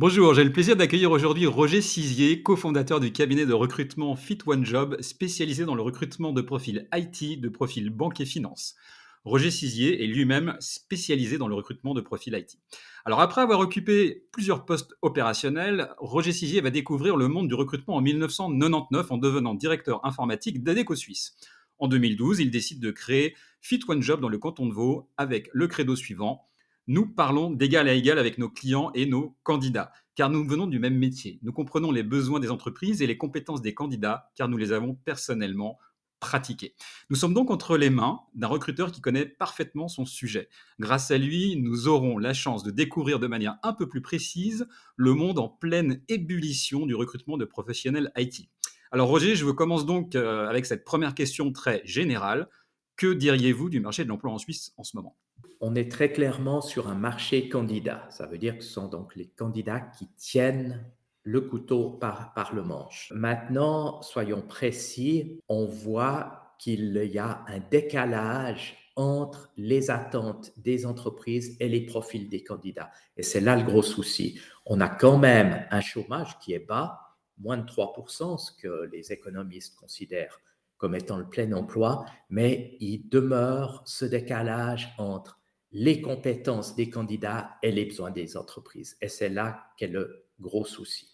Bonjour, j'ai le plaisir d'accueillir aujourd'hui Roger Cizier, cofondateur du cabinet de recrutement Fit One Job, spécialisé dans le recrutement de profils IT, de profils banque et finance. Roger Cizier est lui-même spécialisé dans le recrutement de profils IT. Alors après avoir occupé plusieurs postes opérationnels, Roger Cizier va découvrir le monde du recrutement en 1999 en devenant directeur informatique d'ADECO Suisse. En 2012, il décide de créer Fit One Job dans le canton de Vaud avec le credo suivant nous parlons d'égal à égal avec nos clients et nos candidats, car nous venons du même métier. Nous comprenons les besoins des entreprises et les compétences des candidats, car nous les avons personnellement pratiqués. Nous sommes donc entre les mains d'un recruteur qui connaît parfaitement son sujet. Grâce à lui, nous aurons la chance de découvrir de manière un peu plus précise le monde en pleine ébullition du recrutement de professionnels IT. Alors Roger, je commence donc euh, avec cette première question très générale. Que diriez-vous du marché de l'emploi en Suisse en ce moment? On est très clairement sur un marché candidat. Ça veut dire que ce sont donc les candidats qui tiennent le couteau par, le manche. Maintenant, soyons précis, on voit qu'il y a un décalage entre les attentes des entreprises et les profils des candidats. Et c'est là le gros souci. On a quand même un chômage qui est bas, moins de 3%, ce que les économistes considèrent comme étant le plein emploi, mais il demeure ce décalage entre les compétences des candidats et les besoins des entreprises. Et c'est là qu'est le gros souci.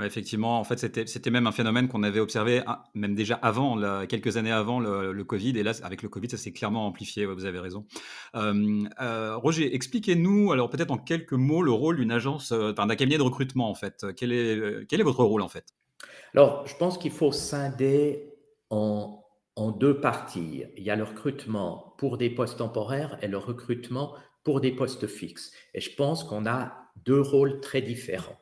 effectivement, en fait, c'était même un phénomène qu'on avait observé, ah, même déjà avant, quelques années avant le, Covid. Et là, avec le Covid, ça s'est clairement amplifié. vous avez raison. Euh, euh, Roger, expliquez-nous, alors peut-être en quelques mots, le rôle d'une agence, euh, d'un cabinet de recrutement, en fait. Quel est, quel est votre rôle, en fait? Alors, je pense qu'il faut scinder en en deux parties. Il y a le recrutement pour des postes temporaires et le recrutement pour des postes fixes. Et je pense qu'on a deux rôles très différents.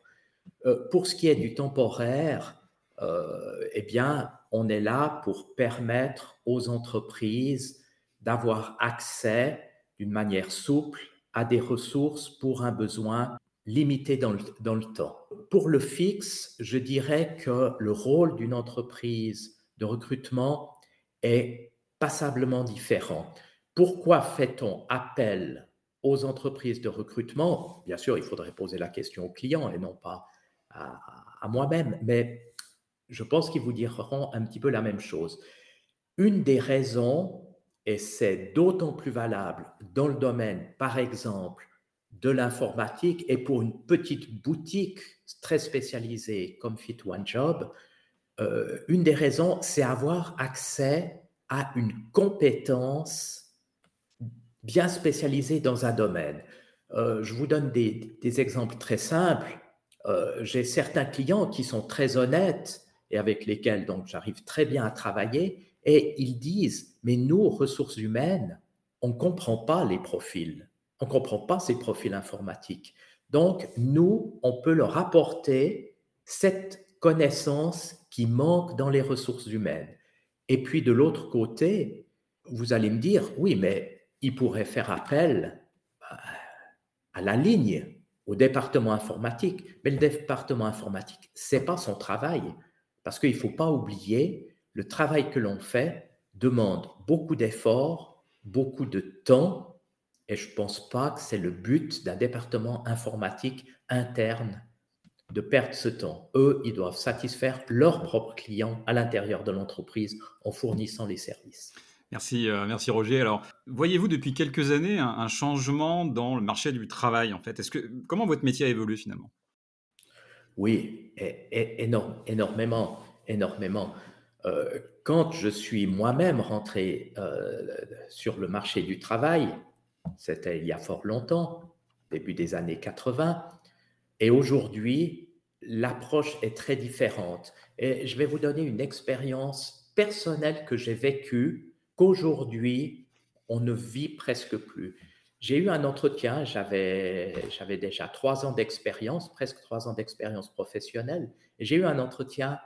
Euh, pour ce qui est du temporaire, euh, eh bien, on est là pour permettre aux entreprises d'avoir accès d'une manière souple à des ressources pour un besoin limité dans le, dans le temps. Pour le fixe, je dirais que le rôle d'une entreprise de recrutement est passablement différent. Pourquoi fait-on appel aux entreprises de recrutement? Bien sûr, il faudrait poser la question aux clients et non pas à, moi-même, mais je pense qu'ils vous diront un petit peu la même chose. Une des raisons, et c'est d'autant plus valable dans le domaine, par exemple, de l'informatique et pour une petite boutique très spécialisée comme Fit One Job, euh, une des raisons, c'est avoir accès à une compétence bien spécialisée dans un domaine. Euh, je vous donne des, exemples très simples. Euh, j'ai certains clients qui sont très honnêtes et avec lesquels donc j'arrive très bien à travailler et ils disent mais nous ressources humaines on ne comprend pas les profils on ne comprend pas ces profils informatiques donc nous on peut leur apporter cette connaissance qui manque dans les ressources humaines. Et puis de l'autre côté, vous allez me dire, oui, mais il pourrait faire appel à la ligne, au département informatique. Mais le département informatique, c'est pas son travail, parce qu'il ne faut pas oublier, le travail que l'on fait demande beaucoup d'efforts, beaucoup de temps, et je ne pense pas que c'est le but d'un département informatique interne de perdre ce temps. Eux, ils doivent satisfaire leurs propres clients à l'intérieur de l'entreprise en fournissant les services. Merci, euh, merci Roger. Alors, voyez-vous depuis quelques années un, changement dans le marché du travail en fait? Est-ce que comment votre métier a évolué finalement? Oui, énormément, énormément. Euh, quand je suis moi-même rentré euh, sur le marché du travail, c'était il y a fort longtemps, début des années 80, et aujourd'hui, l'approche est très différente. Et je vais vous donner une expérience personnelle que j'ai vécue, qu'aujourd'hui, on ne vit presque plus. J'ai eu un entretien, j'avais, déjà trois ans d'expérience, presque trois ans d'expérience professionnelle, j'ai eu un entretien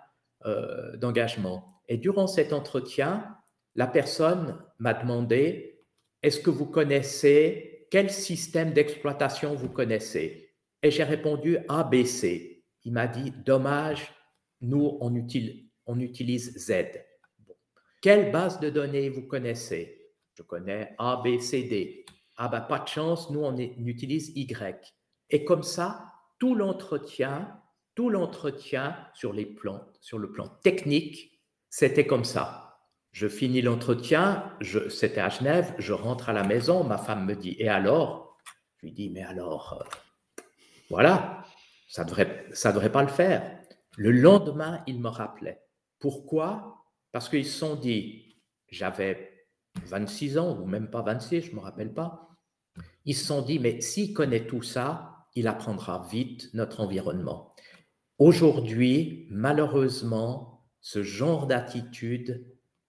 euh, d'engagement. Et durant cet entretien, la personne m'a demandé, est-ce que vous connaissez, quel système d'exploitation vous connaissez? Et j'ai répondu ABC. Il m'a dit, dommage, nous, on utilise, Z. Quelle base de données vous connaissez? Je connais ABCD. Ah ben pas de chance, nous, on, on utilise Y. Et comme ça, tout l'entretien, tout l'entretien sur, les plans, sur le plan technique, c'était comme ça. Je finis l'entretien, c'était à Genève, je rentre à la maison, ma femme me dit, et alors? Je lui dis, mais alors, euh, voilà, ça ne devrait, ça devrait pas le faire. Le lendemain, il me rappelait. Pourquoi? Parce qu'ils se sont dit, j'avais 26 ans, ou même pas 26, je ne me rappelle pas. Ils se sont dit, mais s'il connaît tout ça, il apprendra vite notre environnement. Aujourd'hui, malheureusement, ce genre d'attitude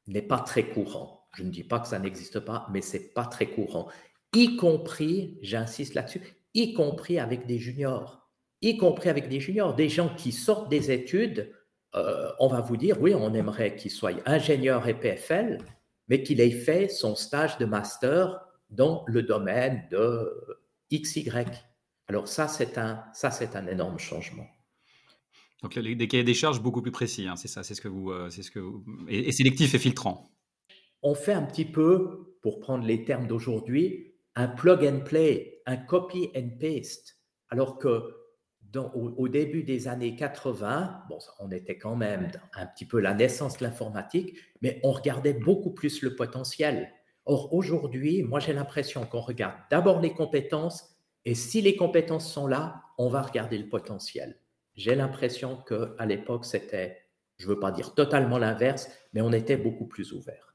n'est pas très courant. Je ne dis pas que ça n'existe pas, mais c'est pas très courant. Y compris, j'insiste là-dessus, y compris avec des juniors, y compris avec des juniors, des gens qui sortent des études. Euh, on va vous dire, oui, on aimerait qu'il soit ingénieur et PFL, mais qu'il ait fait son stage de master dans le domaine de XY. Alors ça, c'est un, ça, c'est un énorme changement. Donc des cahiers des charges beaucoup plus précis, hein, c'est ça, c'est ce que vous, euh, c'est ce que et, sélectif et filtrant. On fait un petit peu, pour prendre les termes d'aujourd'hui, un plug and play, un copy and paste, alors que au, début des années 80, bon, on était quand même un petit peu la naissance de l'informatique, mais on regardait beaucoup plus le potentiel. Or aujourd'hui, moi j'ai l'impression qu'on regarde d'abord les compétences, et si les compétences sont là, on va regarder le potentiel. J'ai l'impression qu'à l'époque, c'était, je ne veux pas dire totalement l'inverse, mais on était beaucoup plus ouvert.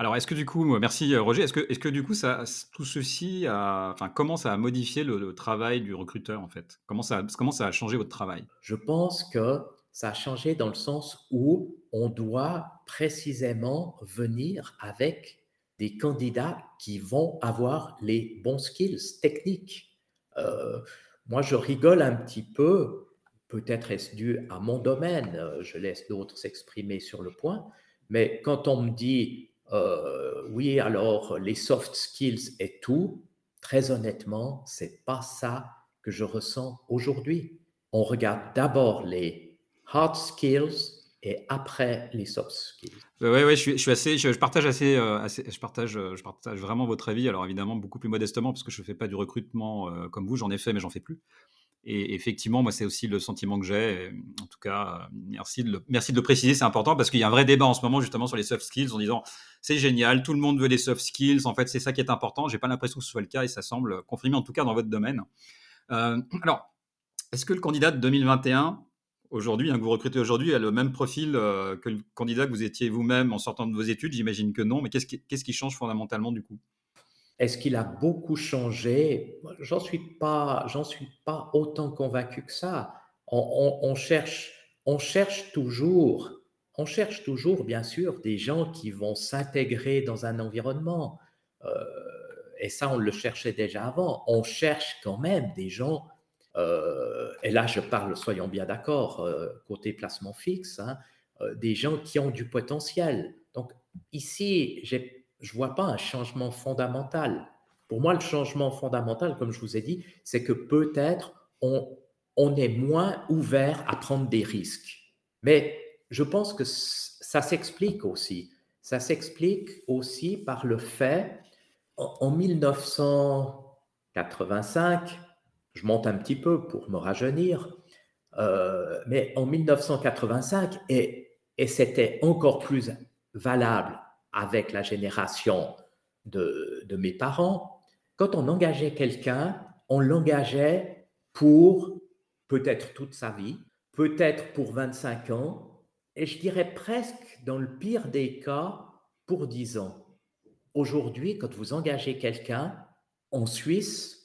Alors, est-ce que du coup, merci euh, Roger, est-ce que, est que du coup, ça, tout ceci, a, enfin, comment ça a modifié le, travail du recruteur en fait? Comment ça, comment ça a changé votre travail? Je pense que ça a changé dans le sens où on doit précisément venir avec des candidats qui vont avoir les bons skills techniques. Euh, moi, je rigole un petit peu. Peut-être est-ce dû à mon domaine, euh, je laisse d'autres s'exprimer sur le point, mais quand on me dit euh, oui, alors les soft skills et tout, très honnêtement, c'est pas ça que je ressens aujourd'hui. On regarde d'abord les hard skills et après les soft skills. Oui, ouais, je, suis, assez, je, partage assez, euh, je partage, je partage vraiment votre avis. Alors évidemment beaucoup plus modestement parce que je ne fais pas du recrutement comme vous, j'en ai fait mais j'en fais plus. Et effectivement, moi, c'est aussi le sentiment que j'ai. En tout cas, merci de le, préciser, c'est important parce qu'il y a un vrai débat en ce moment justement sur les soft skills en disant c'est génial, tout le monde veut des soft skills. En fait, c'est ça qui est important. J'ai pas l'impression que ce soit le cas et ça semble confirmé en tout cas dans votre domaine. Euh, alors, est-ce que le candidat de 2021 aujourd'hui, hein, que vous recrutez aujourd'hui, a le même profil euh, que le candidat que vous étiez vous-même en sortant de vos études? J'imagine que non, mais qu'est-ce qui change fondamentalement du coup? Est-ce qu'il a beaucoup changé? J'en suis pas, j'en suis pas autant convaincu que ça. On, cherche, on cherche toujours, on cherche toujours, bien sûr, des gens qui vont s'intégrer dans un environnement. Euh, et ça, on le cherchait déjà avant. On cherche quand même des gens. Euh, et là, je parle, soyons bien d'accord, euh, côté placement fixe, hein, des gens qui ont du potentiel. Donc ici, j'ai je ne vois pas un changement fondamental. Pour moi, le changement fondamental, comme je vous ai dit, c'est que peut-être on, on est moins ouvert à prendre des risques. Mais je pense que ça s'explique aussi. Ça s'explique aussi par le fait, en 1985, je monte un petit peu pour me rajeunir, euh, mais en 1985, et, et c'était encore plus valable avec la génération de, mes parents, quand on engageait quelqu'un, on l'engageait pour peut-être toute sa vie, peut-être pour 25 ans, et je dirais presque, dans le pire des cas, pour 10 ans. Aujourd'hui, quand vous engagez quelqu'un en Suisse,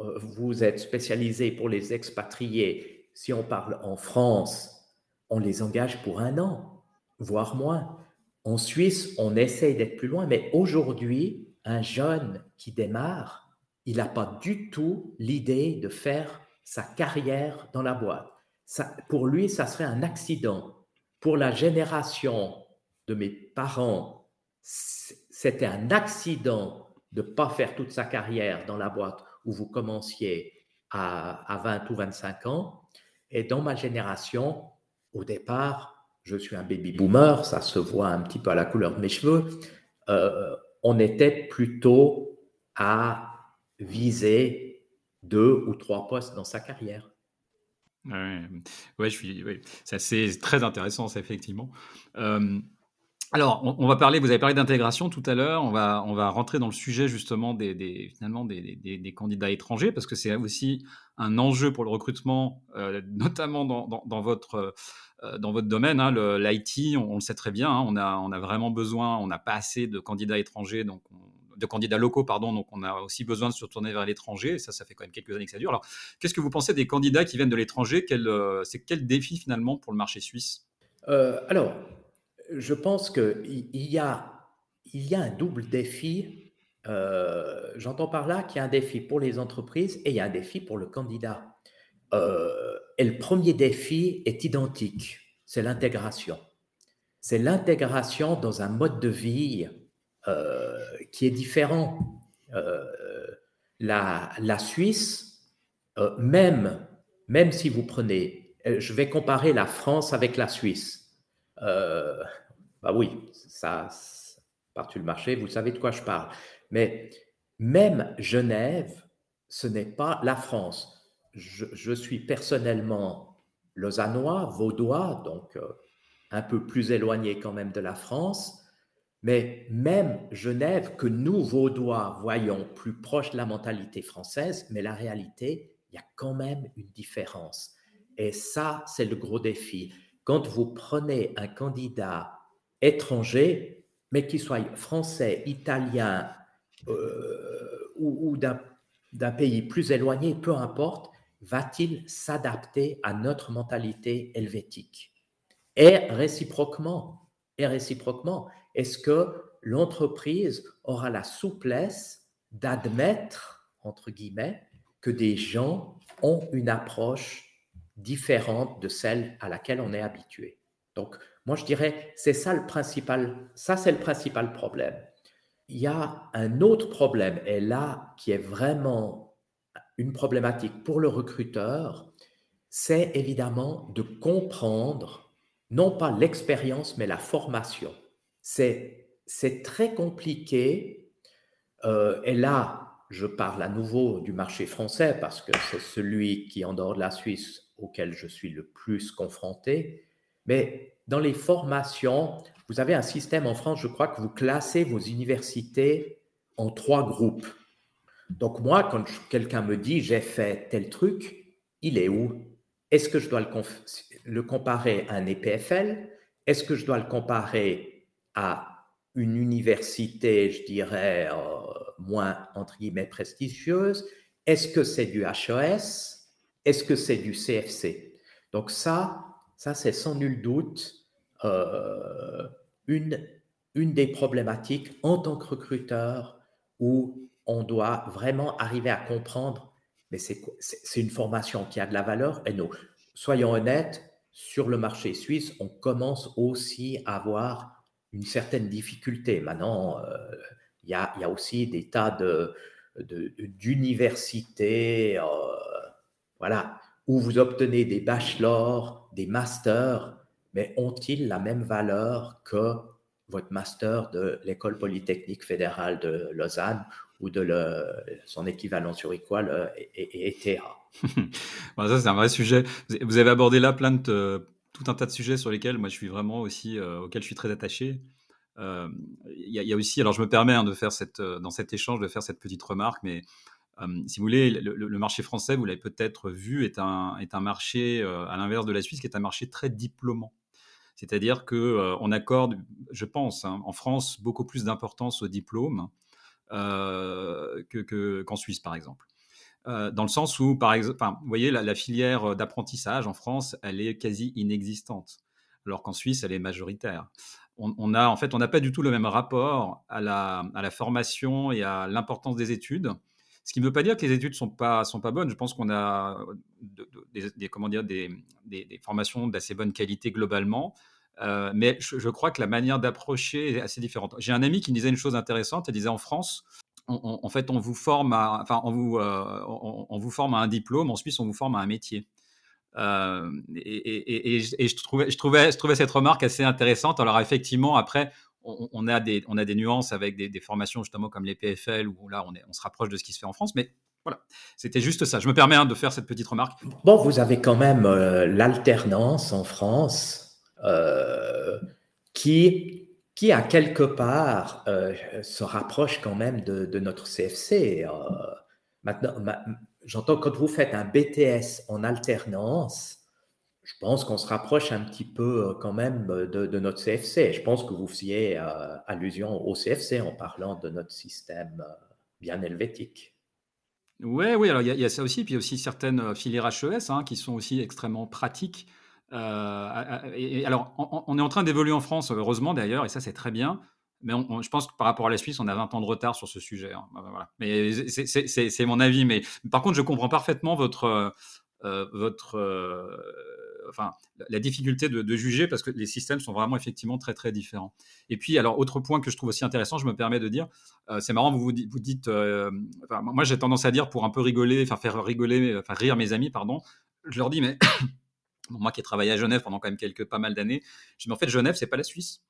euh, vous êtes spécialisé pour les expatriés. Si on parle en France, on les engage pour un an, voire moins. En Suisse, on essaye d'être plus loin, mais aujourd'hui, un jeune qui démarre, il n'a pas du tout l'idée de faire sa carrière dans la boîte. Pour lui, ça serait un accident. Pour la génération de mes parents, c'était un accident de ne pas faire toute sa carrière dans la boîte où vous commenciez à, 20 ou 25 ans. Et dans ma génération, au départ, je suis un baby boomer, ça se voit un petit peu à la couleur de mes cheveux, euh, on était plutôt à viser deux ou trois postes dans sa carrière. Ouais, suis, c'est très intéressant, ça, effectivement. Euh, alors, on, va parler, vous avez parlé d'intégration tout à l'heure, on va, on va rentrer dans le sujet justement des, finalement des, des, candidats étrangers, parce que c'est aussi un enjeu pour le recrutement, euh, notamment dans, dans, votre, euh, dans votre domaine, hein, l'IT, on, le sait très bien, hein, on, a, on a vraiment besoin, on n'a pas assez de candidats étrangers, donc de candidats locaux, pardon, donc on a aussi besoin de se tourner vers l'étranger, ça, ça fait quand même quelques années que ça dure. Alors, qu'est-ce que vous pensez des candidats qui viennent de l'étranger? Euh, C'est quel défi finalement pour le marché suisse? Alors, je pense qu'il y a, un double défi. Euh, j'entends par là qu'il y a un défi pour les entreprises et il y a un défi pour le candidat. Euh, et le premier défi est identique, c'est l'intégration. C'est l'intégration dans un mode de vie euh, qui est différent. La, la, Suisse, même, même si vous prenez, je vais comparer la France avec la Suisse. Bah oui, ça, partout le marché, vous savez de quoi je parle. Mais même Genève, ce n'est pas la France. Je, suis personnellement lausannois, vaudois, donc euh, un peu plus éloigné quand même de la France. Mais même Genève, que nous, Vaudois, voyons plus proche de la mentalité française, mais la réalité, il y a quand même une différence. Et ça, c'est le gros défi. Quand vous prenez un candidat étranger, mais qu'il soit français, italien euh, ou, d'un pays plus éloigné, peu importe, va-t-il s'adapter à notre mentalité helvétique? Et réciproquement, et réciproquement, est-ce que l'entreprise aura la souplesse d'admettre, entre guillemets, que des gens ont une approche différente de celle à laquelle on est habitué? Donc, moi, je dirais, c'est ça le principal, ça c'est le principal problème. Il y a un autre problème, et là, qui est vraiment une problématique pour le recruteur, c'est évidemment de comprendre non pas l'expérience, mais la formation. C'est, très compliqué, euh, et là, je parle à nouveau du marché français parce que c'est celui qui, en dehors de la Suisse, auquel je suis le plus confronté, mais dans les formations, vous avez un système en France, je crois que vous classez vos universités en trois groupes. Donc moi, quand quelqu'un me dit j'ai fait tel truc, il est où? Est-ce que je dois le, comparer à un EPFL Est-ce que je dois le comparer à une université, je dirais, euh, moins, entre guillemets, prestigieuse? Est-ce que c'est du HES Est-ce que c'est du CFC Donc ça, ça, c'est sans nul doute euh, une, une des problématiques en tant que recruteur où on doit vraiment arriver à comprendre, mais c'est une formation qui a de la valeur. Et nous, soyons honnêtes, sur le marché suisse, on commence aussi à avoir une certaine difficulté. Maintenant, euh, il y, a, y, a, aussi des tas d'universités, de, euh, voilà, où vous obtenez des bachelors, des masters, mais ont-ils la même valeur que votre master de l'École polytechnique fédérale de Lausanne ou de son équivalent sur le ETH Ça, c'est un vrai sujet. Vous avez abordé là plein de, tout un tas de sujets sur lesquels moi je suis vraiment aussi, euh, auxquels je suis très attaché. Euh, il y, a aussi, alors je me permets hein, de faire cette, euh, dans cet échange de faire cette petite remarque, mais si vous voulez, le, marché français, vous l'avez peut-être vu, est un, est un marché, à l'inverse de la Suisse, qui est un marché très diplômant. C'est-à-dire qu'on on accorde, je pense, hein, en France, beaucoup plus d'importance au diplôme qu'en Suisse, par exemple. dans le sens où, par exemple, vous voyez, la, filière d'apprentissage en France, elle est quasi inexistante, alors qu'en Suisse, elle est majoritaire. On, a, en fait, on n'a pas du tout le même rapport à la, à la formation et à l'importance des études ce qui ne veut pas dire que les études sont pas, sont pas bonnes. Je pense qu'on a des, comment dire, des, formations d'assez bonne qualité globalement. mais je, crois que la manière d'approcher est assez différente. J'ai un ami qui disait une chose intéressante. Il disait en France, en fait, on vous forme à, enfin, on vous, on, vous forme à un diplôme. En Suisse, on vous forme à un métier. Et, je, trouvais, je, trouvais, je trouvais cette remarque assez intéressante. Alors effectivement, après, on, a, des, on a des nuances avec des, formations justement comme les PFL, où là, on, se rapproche de ce qui se fait en France. Mais voilà, c'était juste ça. Je me permets hein, de faire cette petite remarque. Bon, vous avez quand même euh, l'alternance en France euh, qui, qui, à quelque part, euh, se rapproche quand même de, notre CFC. maintenant, j'entends quand vous faites un BTS en alternance, je pense qu'on se rapproche un petit peu quand même de, notre CFC. Je pense que vous faisiez allusion au CFC en parlant de notre système bien helvétique. Ouais, oui, alors il y a ça aussi, puis il y a aussi certaines, euh, filières HES, hein, qui sont aussi extrêmement pratiques. Euh, alors on est en train d'évoluer en France, heureusement d'ailleurs et ça c'est très bien, mais je pense que par rapport à la Suisse, on a 20 ans de retard sur ce sujet, hein. Voilà, mais c'est mon avis, mais par contre je comprends parfaitement votre, euh, votre, enfin, la difficulté de, juger parce que les systèmes sont vraiment effectivement très très différents. Et puis, alors autre point que je trouve aussi intéressant, je me permets de dire, euh, c'est marrant, vous vous, dites, euh, moi j'ai tendance à dire pour un peu rigoler, enfin faire rigoler, enfin rire mes amis, pardon, je leur dis mais moi qui ai travaillé à Genève pendant quand même quelques pas mal d'années, je dis mais en fait Genève c'est pas la Suisse.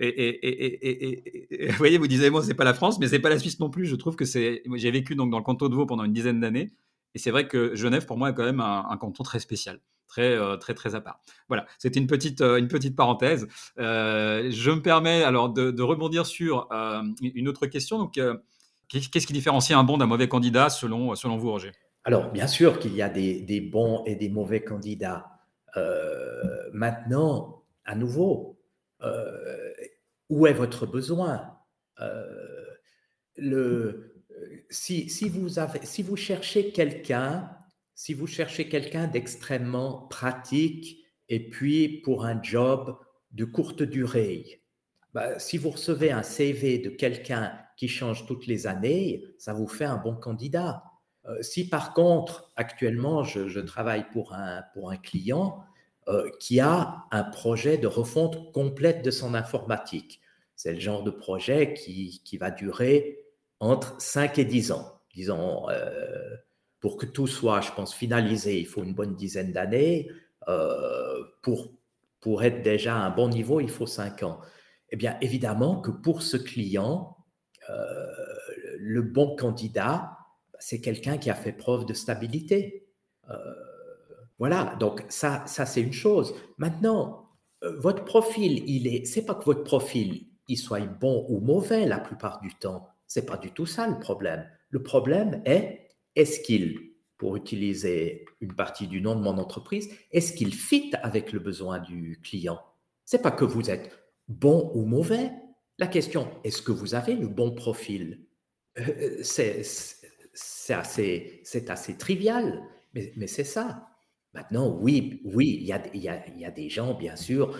Et, vous voyez, vous disiez, moi, c'est pas la France, mais c'est pas la Suisse non plus. Je trouve que c'est. J'ai vécu donc dans le canton de Vaud pendant une dizaine d'années, et c'est vrai que Genève, pour moi, est quand même un canton très spécial très, euh, très, très à part. Voilà, c'était une petite, euh, une petite parenthèse. Euh, je me permets alors de, rebondir sur une autre question. Donc, qu'est-ce qui différencie un bon d'un mauvais candidat selon, selon vous, Roger? Alors, bien sûr qu'il y a des, des, bons et des mauvais candidats. maintenant, à nouveau, où est votre besoin? Le, si, si, vous avez, si vous cherchez quelqu'un si vous cherchez quelqu'un d'extrêmement pratique et puis pour un job de courte durée, bah, si vous recevez un CV de quelqu'un qui change toutes les années, ça vous fait un bon candidat. Euh, si par contre, actuellement, je, travaille pour un, pour un client euh, qui a un projet de refonte complète de son informatique, c'est le genre de projet qui, qui, va durer entre 5 et 10 ans. Disons, euh, pour que tout soit, je pense, finalisé, il faut une bonne dizaine d'années. Euh, pour, pour être déjà à un bon niveau, il faut cinq ans. Eh bien, évidemment que pour ce client, euh, le bon candidat, c'est quelqu'un qui a fait preuve de stabilité. Euh, voilà, donc ça, ça c'est une chose. Maintenant, votre profil, il est, c'est pas que votre profil, il soit bon ou mauvais la plupart du temps. C'est pas du tout ça le problème. Le problème est est-ce qu'il, pour utiliser une partie du nom de mon entreprise, est-ce qu'il fit avec le besoin du client? C'est pas que vous êtes bon ou mauvais. La question, est-ce que vous avez le bon profil? Euh, C'est assez, assez trivial, mais, c'est ça. Maintenant, oui, oui, il y a, y, y a, des gens, bien sûr,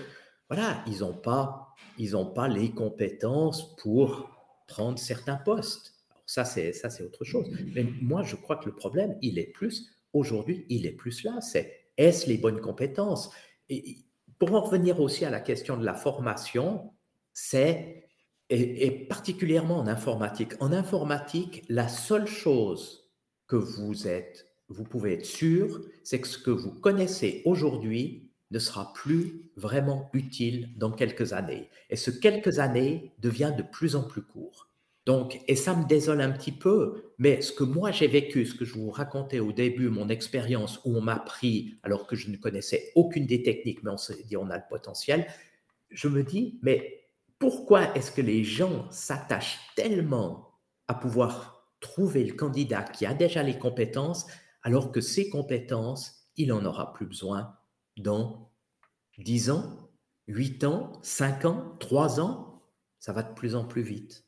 voilà, ils n'ont pas, ils pas les compétences pour prendre certains postes. Ça, c'est ça, c'est autre chose. Mais moi, je crois que le problème, il est plus aujourd'hui, il est plus là. C'est est-ce les bonnes compétences? Et pour en revenir aussi à la question de la formation, c'est et, particulièrement en informatique. En informatique, la seule chose que vous êtes, vous pouvez être sûr, c'est que ce que vous connaissez aujourd'hui ne sera plus vraiment utile dans quelques années. Et ce quelques années devient de plus en plus court. Donc, et ça me désole un petit peu, mais ce que moi j'ai vécu, ce que je vous racontais au début, mon expérience où on m'a pris alors que je ne connaissais aucune des techniques, mais on s'est dit on a le potentiel, je me dis, mais pourquoi est-ce que les gens s'attachent tellement à pouvoir trouver le candidat qui a déjà les compétences, alors que ces compétences, il en aura plus besoin dans 10 ans, 8 ans, 5 ans, 3 ans, ça va de plus en plus vite.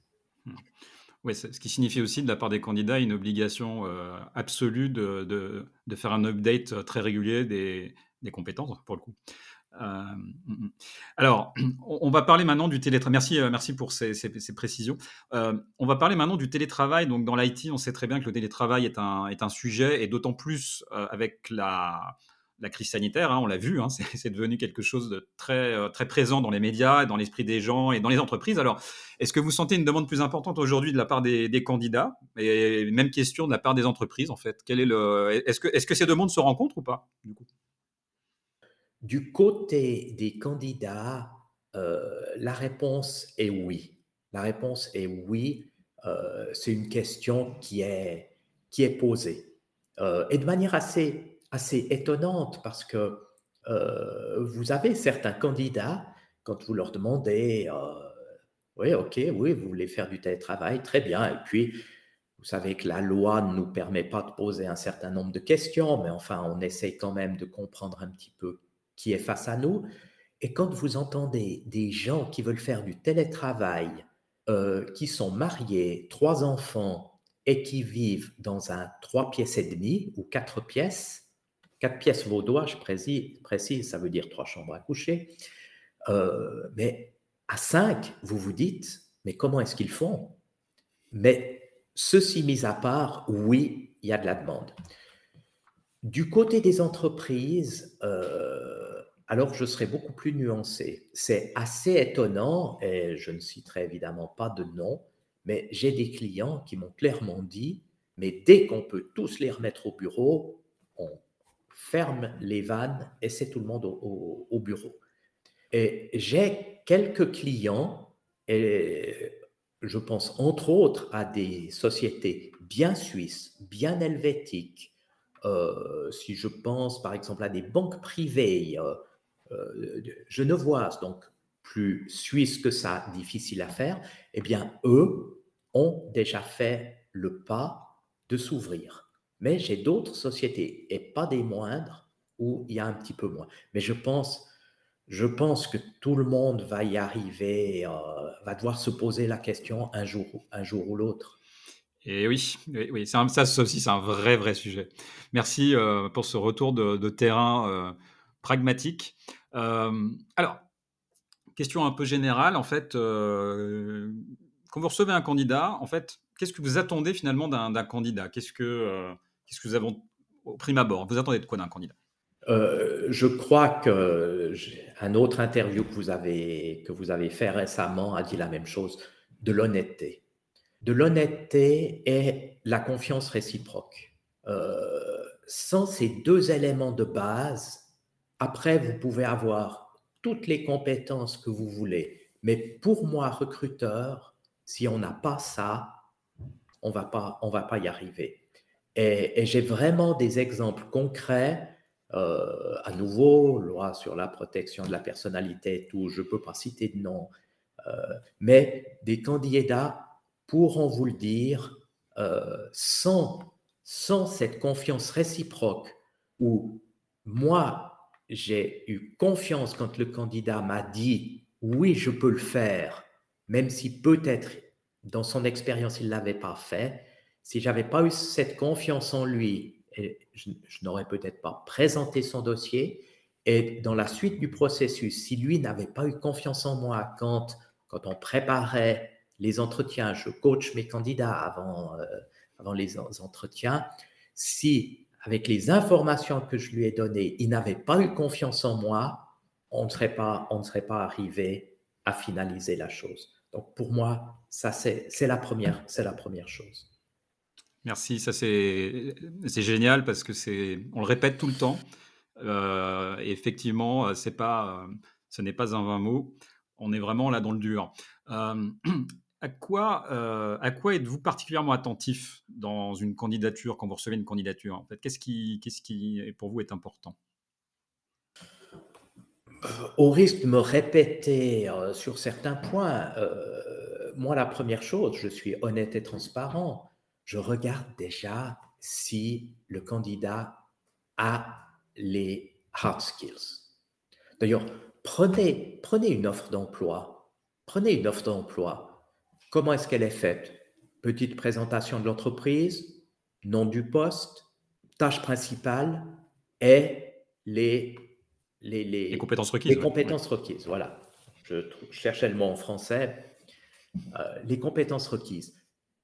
Oui, ce qui signifie aussi de la part des candidats une obligation euh, absolue de, de, faire un update euh, très régulier des, des compétences, pour le coup. Euh, mmh, mmh. alors, on, va parler maintenant du télétravail. Merci, merci pour ces, ces, précisions. on va parler maintenant du télétravail. Donc, dans l'IT, on sait très bien que le télétravail est un, est un sujet, et d'autant plus avec la, la crise sanitaire, hein, on l'a vu, hein, c'est devenu quelque chose de très, euh, très présent dans les médias, dans l'esprit des gens et dans les entreprises. Alors, est-ce que vous sentez une demande plus importante aujourd'hui de la part des, candidats Et même question de la part des entreprises, en fait? Est le, est-ce, que, est-ce que ces demandes se rencontrent ou pas du côté des candidats, euh, la réponse est oui. La réponse est oui. Euh, c'est une question qui est, qui est posée. et de manière assez assez étonnante parce que euh, vous avez certains candidats, quand vous leur demandez, euh, oui, ok, oui, vous voulez faire du télétravail, très bien. Et puis, vous savez que la loi ne nous permet pas de poser un certain nombre de questions, mais enfin, on essaye quand même de comprendre un petit peu qui est face à nous. Et quand vous entendez des gens qui veulent faire du télétravail, euh, qui sont mariés, trois enfants et qui vivent dans un trois pièces et demi ou quatre pièces, Quatre pièces vaudois, je précise, ça veut dire trois chambres à coucher. Euh, mais à cinq, vous vous dites, mais comment est-ce qu'ils font? Mais ceci mis à part, oui, il y a de la demande. Du côté des entreprises, euh, alors je serai beaucoup plus nuancé. C'est assez étonnant, et je ne citerai évidemment pas de nom, mais j'ai des clients qui m'ont clairement dit, mais dès qu'on peut tous les remettre au bureau, ferme les vannes et c'est tout le monde au, bureau. Et j'ai quelques clients, et je pense entre autres à des sociétés bien suisses, bien helvétiques. Euh, si je pense par exemple à des banques privées euh, euh, genevoises, donc plus suisses que ça, difficile à faire, eh bien, eux ont déjà fait le pas de s'ouvrir. Mais j'ai d'autres sociétés, et pas des moindres, où il y a un petit peu moins. Mais je pense, je pense que tout le monde va y arriver, euh, va devoir se poser la question un jour, un jour ou l'autre. Et oui, oui, ça, aussi, c'est un vrai, vrai sujet. Merci euh, pour ce retour de, terrain euh, pragmatique. alors, question un peu générale, en fait, quand vous recevez un candidat, en fait, qu'est-ce que vous attendez finalement d'un candidat? Qu'est-ce que Qu'est-ce que vous avez au prime abord? Vous attendez de quoi d'un candidat? Euh, je crois que un autre interview que vous avez que vous avez fait récemment a dit la même chose. De l'honnêteté, de l'honnêteté et la confiance réciproque. Euh, sans ces deux éléments de base, après vous pouvez avoir toutes les compétences que vous voulez, mais pour moi recruteur, si on n'a pas ça, on va pas on va pas y arriver. Et, j'ai vraiment des exemples concrets. Euh, à nouveau, loi sur la protection de la personnalité, tout, je ne peux pas citer de nom, euh, mais des candidats pourront vous le dire euh, sans, sans cette confiance réciproque où moi, j'ai eu confiance quand le candidat m'a dit oui, je peux le faire, même si peut-être dans son expérience, il ne l'avait pas fait si j'avais pas eu cette confiance en lui, je, n'aurais peut-être pas présenté son dossier. Et dans la suite du processus, si lui n'avait pas eu confiance en moi quand, quand on préparait les entretiens, je coach mes candidats avant, euh, avant les entretiens, si avec les informations que je lui ai données, il n'avait pas eu confiance en moi, on ne serait pas, on ne serait pas arrivé à finaliser la chose. Donc pour moi, ça c'est la première, c'est la première chose. Merci, ça c'est génial parce que c'est on le répète tout le temps. Euh, effectivement, euh, c'est pas, euh, ce n'est pas un vain mot. On est vraiment là dans le dur. à quoi, quoi êtes-vous particulièrement attentif dans une candidature quand vous recevez une candidature En fait, qu'est-ce qui, qu'est-ce qui pour vous est important? Au risque de me répéter sur certains points, moi la première chose, je suis honnête et transparent je regarde déjà si le candidat a les hard skills. D'ailleurs, prenez, prenez une offre d'emploi. Prenez une offre d'emploi. Comment est-ce qu'elle est faite? Petite présentation de l'entreprise, nom du poste, tâche principale et les, les, les, compétences requises. Les compétences requises, voilà. Je cherchais le mot en français. Euh, les compétences requises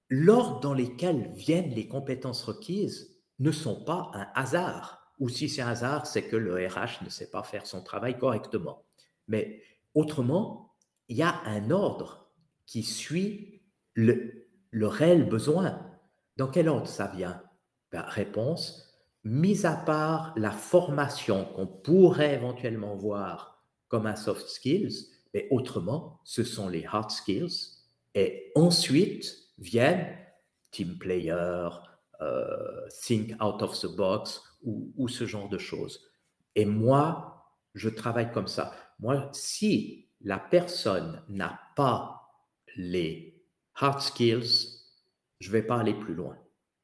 l'ordre dans lequel viennent les compétences requises ne sont pas un hasard. ou si c'est un hasard, c'est que le RH ne sait pas faire son travail correctement. Mais autrement, il y a un ordre qui suit le, réel besoin. Dans quel ordre ça vient? Ben, Réponse, mis à part la formation qu'on pourrait éventuellement voir comme un soft skills, mais autrement, ce sont les hard skills. Et ensuite viennent team player, euh, think out of the box ou, ou, ce genre de choses. Et moi, je travaille comme ça. Moi, si la personne n'a pas les hard skills, je ne vais pas aller plus loin.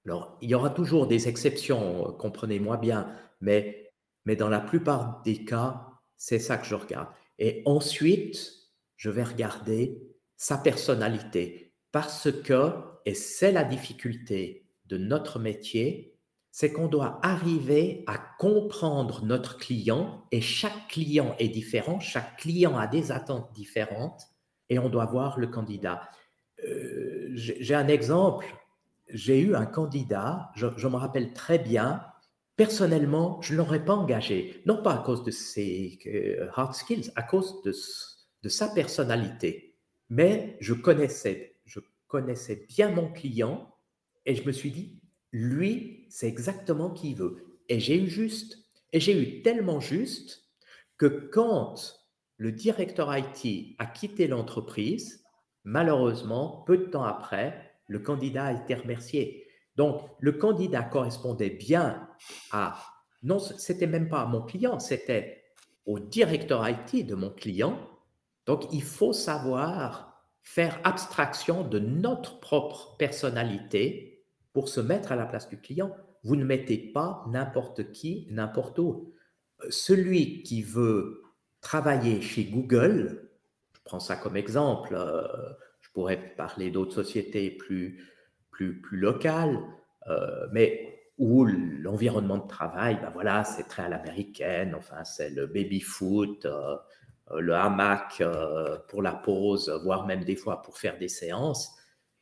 Alors, il y aura toujours des exceptions, euh, comprenez-moi bien, mais, mais dans la plupart des cas, c'est ça que je regarde. Et ensuite, je vais regarder sa personnalité, parce que, et c'est la difficulté de notre métier, c'est qu'on doit arriver à comprendre notre client, et chaque client est différent, chaque client a des attentes différentes, et on doit voir le candidat. Euh, j'ai un exemple j'ai eu un candidat, je, me rappelle très bien, personnellement, je ne l'aurais pas engagé, non pas à cause de ses euh, hard skills, à cause de, sa personnalité. Mais je connaissais, connaissais bien mon client et je me suis dit, lui, c'est exactement qui veut. Et j'ai eu juste. Et j'ai eu tellement juste que quand le directeur IT a quitté l'entreprise, malheureusement, peu de temps après, le candidat a été remercié. Donc, le candidat correspondait bien à, non, c'était même pas à mon client, c'était au directeur IT de mon client. Donc, il faut savoir faire abstraction de notre propre personnalité pour se mettre à la place du client. Vous ne mettez pas n'importe qui, n'importe où. Celui qui veut travailler chez Google, je prends ça comme exemple, euh, pourrais parler d'autres sociétés plus, plus, plus locales, euh, mais où l'environnement de travail, ben voilà, c'est très à l'américaine, enfin, c'est le baby-foot, euh, le hamac euh, pour la pause, voire même des fois pour faire des séances,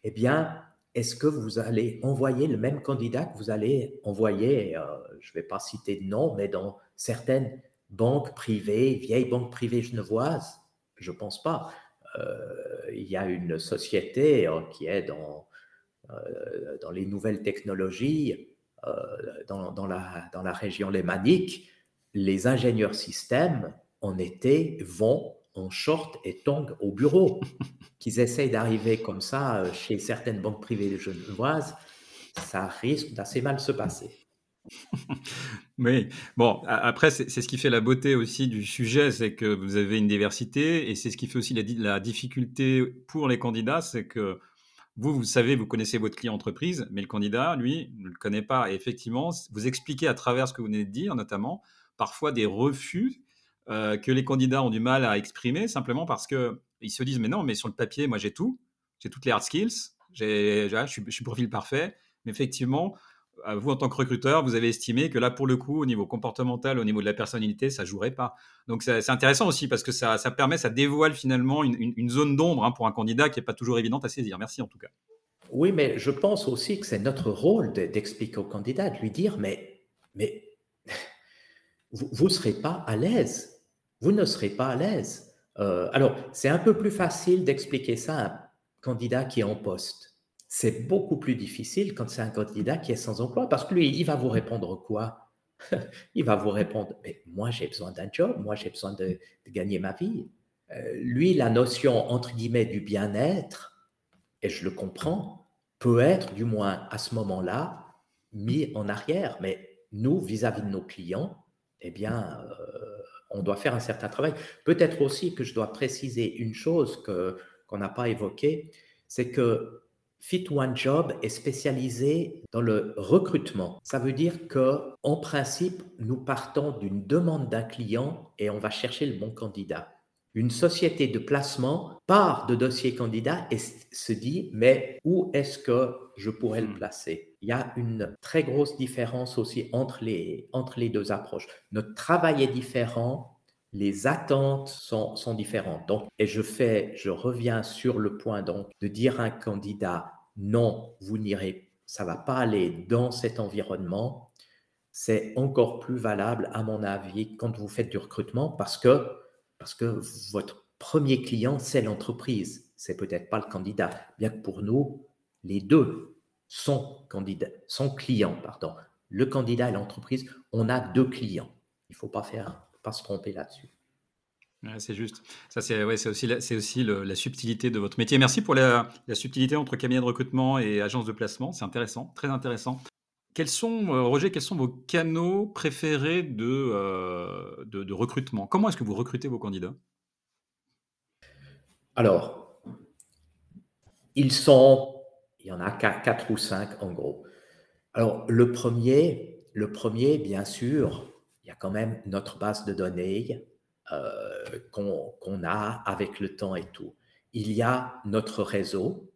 eh bien, est-ce que vous allez envoyer le même candidat que vous allez envoyer, je ne vais pas citer de nom, mais dans certaines banques privées, vieilles banques privées genevoises? Je ne pense pas. Euh, il y a une société euh, qui est dans, euh, dans les nouvelles technologies, dans, dans, la, dans la région lémanique, les ingénieurs systèmes en été vont en short et tongs au bureau. Qu'ils essayent d'arriver comme ça chez certaines banques privées genevoises, ça risque d'assez mal se passer. Oui, bon, après, c'est ce qui fait la beauté aussi du sujet, c'est que vous avez une diversité, et c'est ce qui fait aussi la, difficulté pour les candidats, c'est que vous, vous savez, vous connaissez votre client entreprise, mais le candidat, lui, ne le connaît pas. Et effectivement, vous expliquez à travers ce que vous venez de dire, notamment, parfois des refus euh, que les candidats ont du mal à exprimer, simplement parce qu'ils se disent, mais non, mais sur le papier, moi j'ai tout, j'ai toutes les hard skills, je suis, je suis profil parfait, mais effectivement, vous, en tant que recruteur, vous avez estimé que là, pour le coup, au niveau comportemental, au niveau de la personnalité, ça jouerait pas. Donc, c'est intéressant aussi parce que ça, permet, ça dévoile finalement une, zone d'ombre hein, pour un candidat qui n'est pas toujours évidente à saisir. Merci en tout cas. Oui, mais je pense aussi que c'est notre rôle d'expliquer au candidat, de lui dire, mais, mais vous ne serez pas à l'aise. Vous ne serez pas à l'aise. Euh, alors, c'est un peu plus facile d'expliquer ça à un candidat qui est en poste c'est beaucoup plus difficile quand c'est un candidat qui est sans emploi, parce que lui, il va vous répondre quoi? Il va vous répondre, mais moi j'ai besoin d'un job, moi j'ai besoin de, gagner ma vie. Euh, lui, la notion, entre guillemets, du bien-être, et je le comprends, peut être, du moins à ce moment-là, mis en arrière. Mais nous, vis-à-vis de nos clients, eh bien, euh, on doit faire un certain travail. Peut-être aussi que je dois préciser une chose qu'on n'a pas évoquée, c'est que Fit One Job est spécialisé dans le recrutement. Ça veut dire que, en principe, nous partons d'une demande d'un client et on va chercher le bon candidat. Une société de placement part de dossier candidat et se dit mais où est-ce que je pourrais le hmm. placer? Il y a une très grosse différence aussi entre les, entre les deux approches. Notre travail est différent, les attentes sont, sont différentes. Donc, et je fais, je reviens sur le point donc de dire à un candidat non, vous n'irez, ça va pas aller dans cet environnement. c'est encore plus valable, à mon avis, quand vous faites du recrutement parce que, parce que votre premier client, c'est l'entreprise. C'est peut-être pas le candidat. Bien que pour nous, les deux sont, candidats, sont clients. Pardon. Le candidat et l'entreprise, on a deux clients. Il ne faut pas, faire, pas se tromper là-dessus. c'est juste. Ça, c'est ouais, aussi, la, aussi la subtilité de votre métier. Merci pour la, la subtilité entre cabinet de recrutement et agence de placement. C'est intéressant, très intéressant. Quels sont, euh, Roger, quels sont vos canaux préférés de, euh, de, recrutement? Comment est-ce que vous recrutez vos candidats? Alors, ils sont, il y en a quatre, ou cinq en gros. Alors, le premier, le premier, bien sûr, il y a quand même notre base de données euh, qu'on a avec le temps et tout. Il y a notre réseau.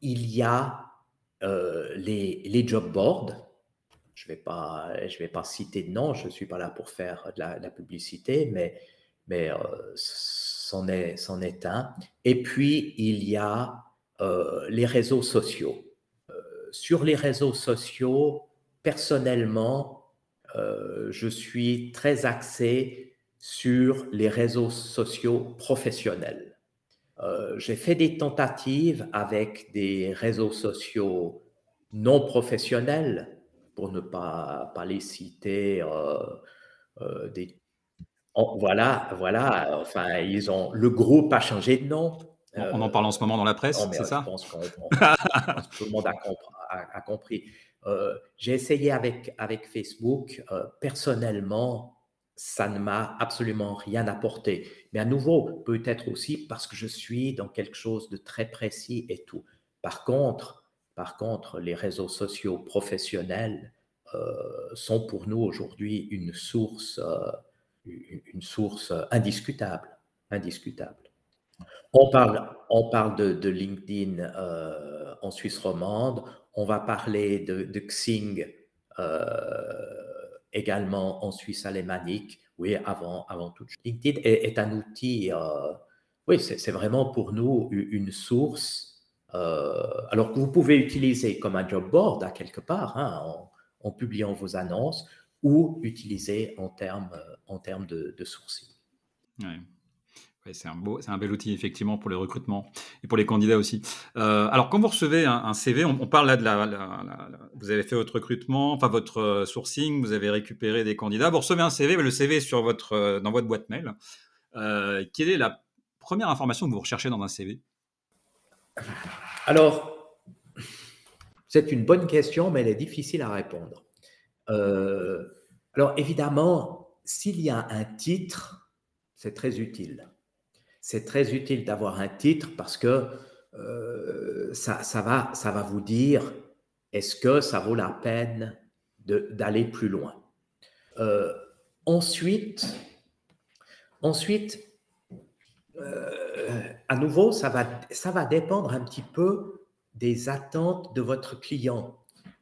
il y a euh, les, les, job boards. Je ne vais, pas, vais pas citer de nom, je ne suis pas là pour faire de la, publicité, mais, mais euh, c'en est, est, un. Et puis, il y a euh, les réseaux sociaux. sur les réseaux sociaux, personnellement, je suis très axé sur les réseaux sociaux professionnels. Euh, j'ai fait des tentatives avec des réseaux sociaux non professionnels, pour ne pas, pas les citer. Euh, euh, des... voilà, voilà. Enfin, ils ont le groupe a changé de nom. On en parle en ce moment dans la presse, c'est ça Je pense tout le monde a, a, a compris. J'ai essayé avec, avec Facebook. personnellement, ça ne m'a absolument rien apporté. Mais à nouveau, peut-être aussi parce que je suis dans quelque chose de très précis et tout. Par contre, par contre les réseaux sociaux professionnels euh, sont pour nous aujourd'hui une source, euh, une source indiscutable. indiscutable. On parle, on parle de, LinkedIn euh, en Suisse romande, on va parler de, de Xing également en Suisse alémanique. Oui, avant, avant tout. LinkedIn est, un outil, euh, oui, c'est vraiment pour nous une source, euh, alors que vous pouvez utiliser comme un job board à quelque part, hein, en, publiant vos annonces, ou utiliser en termes en termes de, de sourcing. C'est un, beau, c'est un bel outil effectivement pour les recrutements et pour les candidats aussi. Euh, alors quand vous recevez un, CV, on, parle là de la, Vous avez fait votre recrutement, enfin votre euh, sourcing, vous avez récupéré des candidats, vous recevez un CV, le CV est sur votre, euh, dans votre boîte mail. quelle est la première information que vous recherchez dans un CV Alors, c'est une bonne question, mais elle est difficile à répondre. alors évidemment, s'il y a un titre, c'est très utile c'est très utile d'avoir un titre parce que euh, ça, va, ça va vous dire est-ce que ça vaut la peine d'aller plus loin? Euh, ensuite, ensuite euh, à nouveau, ça va, ça va dépendre un petit peu des attentes de votre client.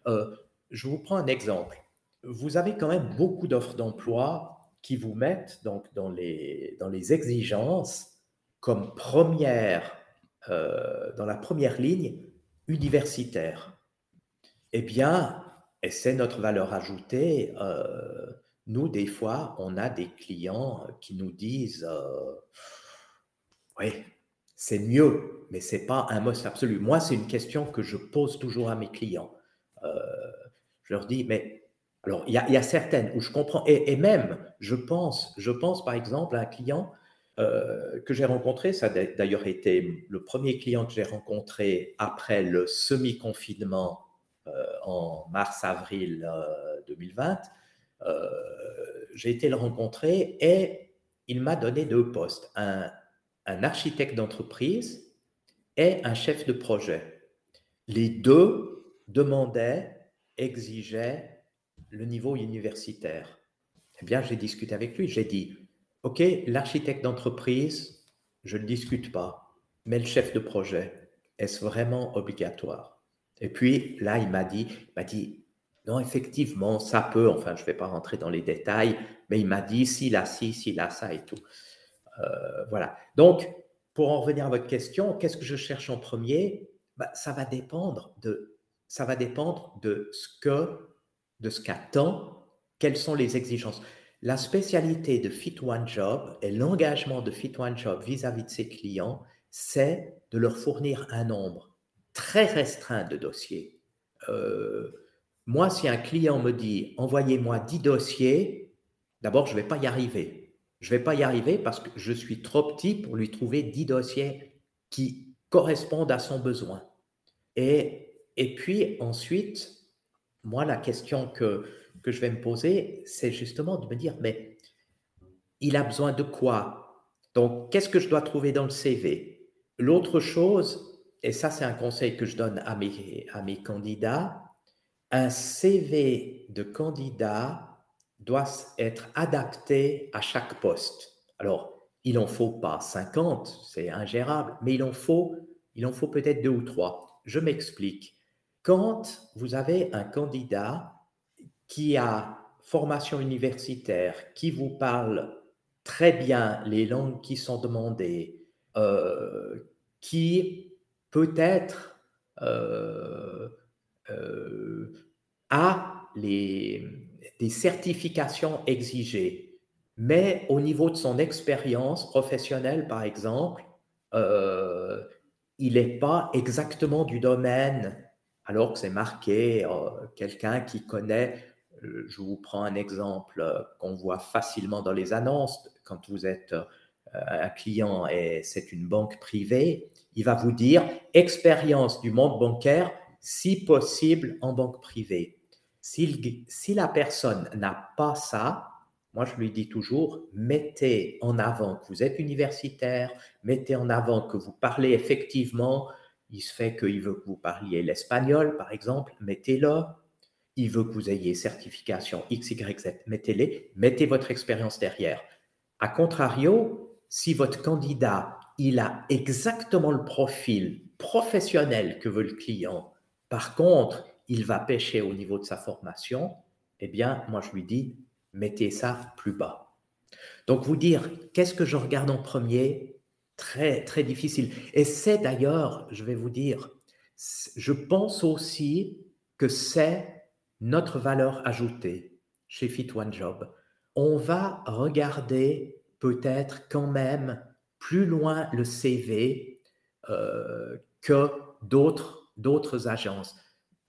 je vous prends un exemple. Vous avez quand même beaucoup d'offres d'emploi qui vous mettent donc dans les, dans les exigences comme première, euh, dans la première ligne, universitaire. Eh bien, et c'est notre valeur ajoutée, euh, nous, des fois, on a des clients qui nous disent, euh, oui, c'est mieux, mais ce n'est pas un must absolu. Moi, c'est une question que je pose toujours à mes clients. je leur dis, mais alors, il y, a certaines où je comprends, et, et, même, je pense, je pense par exemple à un client euh, que j'ai rencontré. Ça a d'ailleurs été le premier client que j'ai rencontré après le semi-confinement euh, en mars-avril 2020. Euh, j'ai été le rencontrer et il m'a donné deux postes, un, un architecte d'entreprise et un chef de projet. Les deux demandaient, exigeaient le niveau universitaire. Eh bien, j'ai discuté avec lui, j'ai dit, OK, l'architecte d'entreprise, je ne discute pas, mais le chef de projet, est-ce vraiment obligatoire? Et puis là, il m'a dit, m'a dit, non, effectivement, ça peut, enfin, je ne vais pas rentrer dans les détails, mais il m'a dit, s'il a ci, s'il a ça et tout. Euh, voilà. Donc, pour en revenir à votre question, qu'est-ce que je cherche en premier? Bah, Ça va dépendre de ça va dépendre de ce que de ce qu'attend, quelles sont les exigences. La spécialité de Fit One Job et l'engagement de Fit One Job vis-à-vis de ses clients, c'est de leur fournir un nombre très restreint de dossiers. Euh, moi, si un client me dit envoyez-moi 10 dossiers, d'abord, je ne vais pas y arriver. Je ne vais pas y arriver parce que je suis trop petit pour lui trouver 10 dossiers qui correspondent à son besoin. Et, et puis ensuite, moi, la question que, que je vais me poser, c'est justement de me dire, mais il a besoin de quoi? Donc, qu'est-ce que je dois trouver dans le CV L'autre chose, et ça c'est un conseil que je donne à mes, à mes candidats, un CV de candidat doit être adapté à chaque poste. Alors, il en faut pas 50, c'est ingérable, mais il en faut, il en faut peut-être deux ou trois. Je m'explique. Quand vous avez un candidat qui a formation universitaire, qui vous parle très bien les langues qui sont demandées, euh, qui peut-être euh, euh, a les, des certifications exigées, mais au niveau de son expérience professionnelle, par exemple, il n'est pas exactement du domaine alors que c'est marqué quelqu'un qui connaît, je vous prends un exemple euh, qu'on voit facilement dans les annonces, quand vous êtes un client et c'est une banque privée, il va vous dire expérience du monde bancaire, si possible en banque privée. Si, si la personne n'a pas ça, moi je lui dis toujours, mettez en avant que vous êtes universitaire, mettez en avant que vous parlez effectivement il se fait qu'il veut que vous parliez l'espagnol, par exemple, mettez-le. Il veut que vous ayez certification X, Y, Z, mettez-les. Mettez votre expérience derrière. A contrario, si votre candidat, il a exactement le profil professionnel que veut le client, par contre, il va pêcher au niveau de sa formation, eh bien, moi, je lui dis, mettez ça plus bas. Donc, vous dire, qu'est-ce que je regarde en premier? Très, très difficile. Et c'est d'ailleurs, je vais vous dire, je pense aussi que c'est notre valeur ajoutée chez Fit One Job. On va regarder peut-être quand même plus loin le CV euh, que d'autres, agences.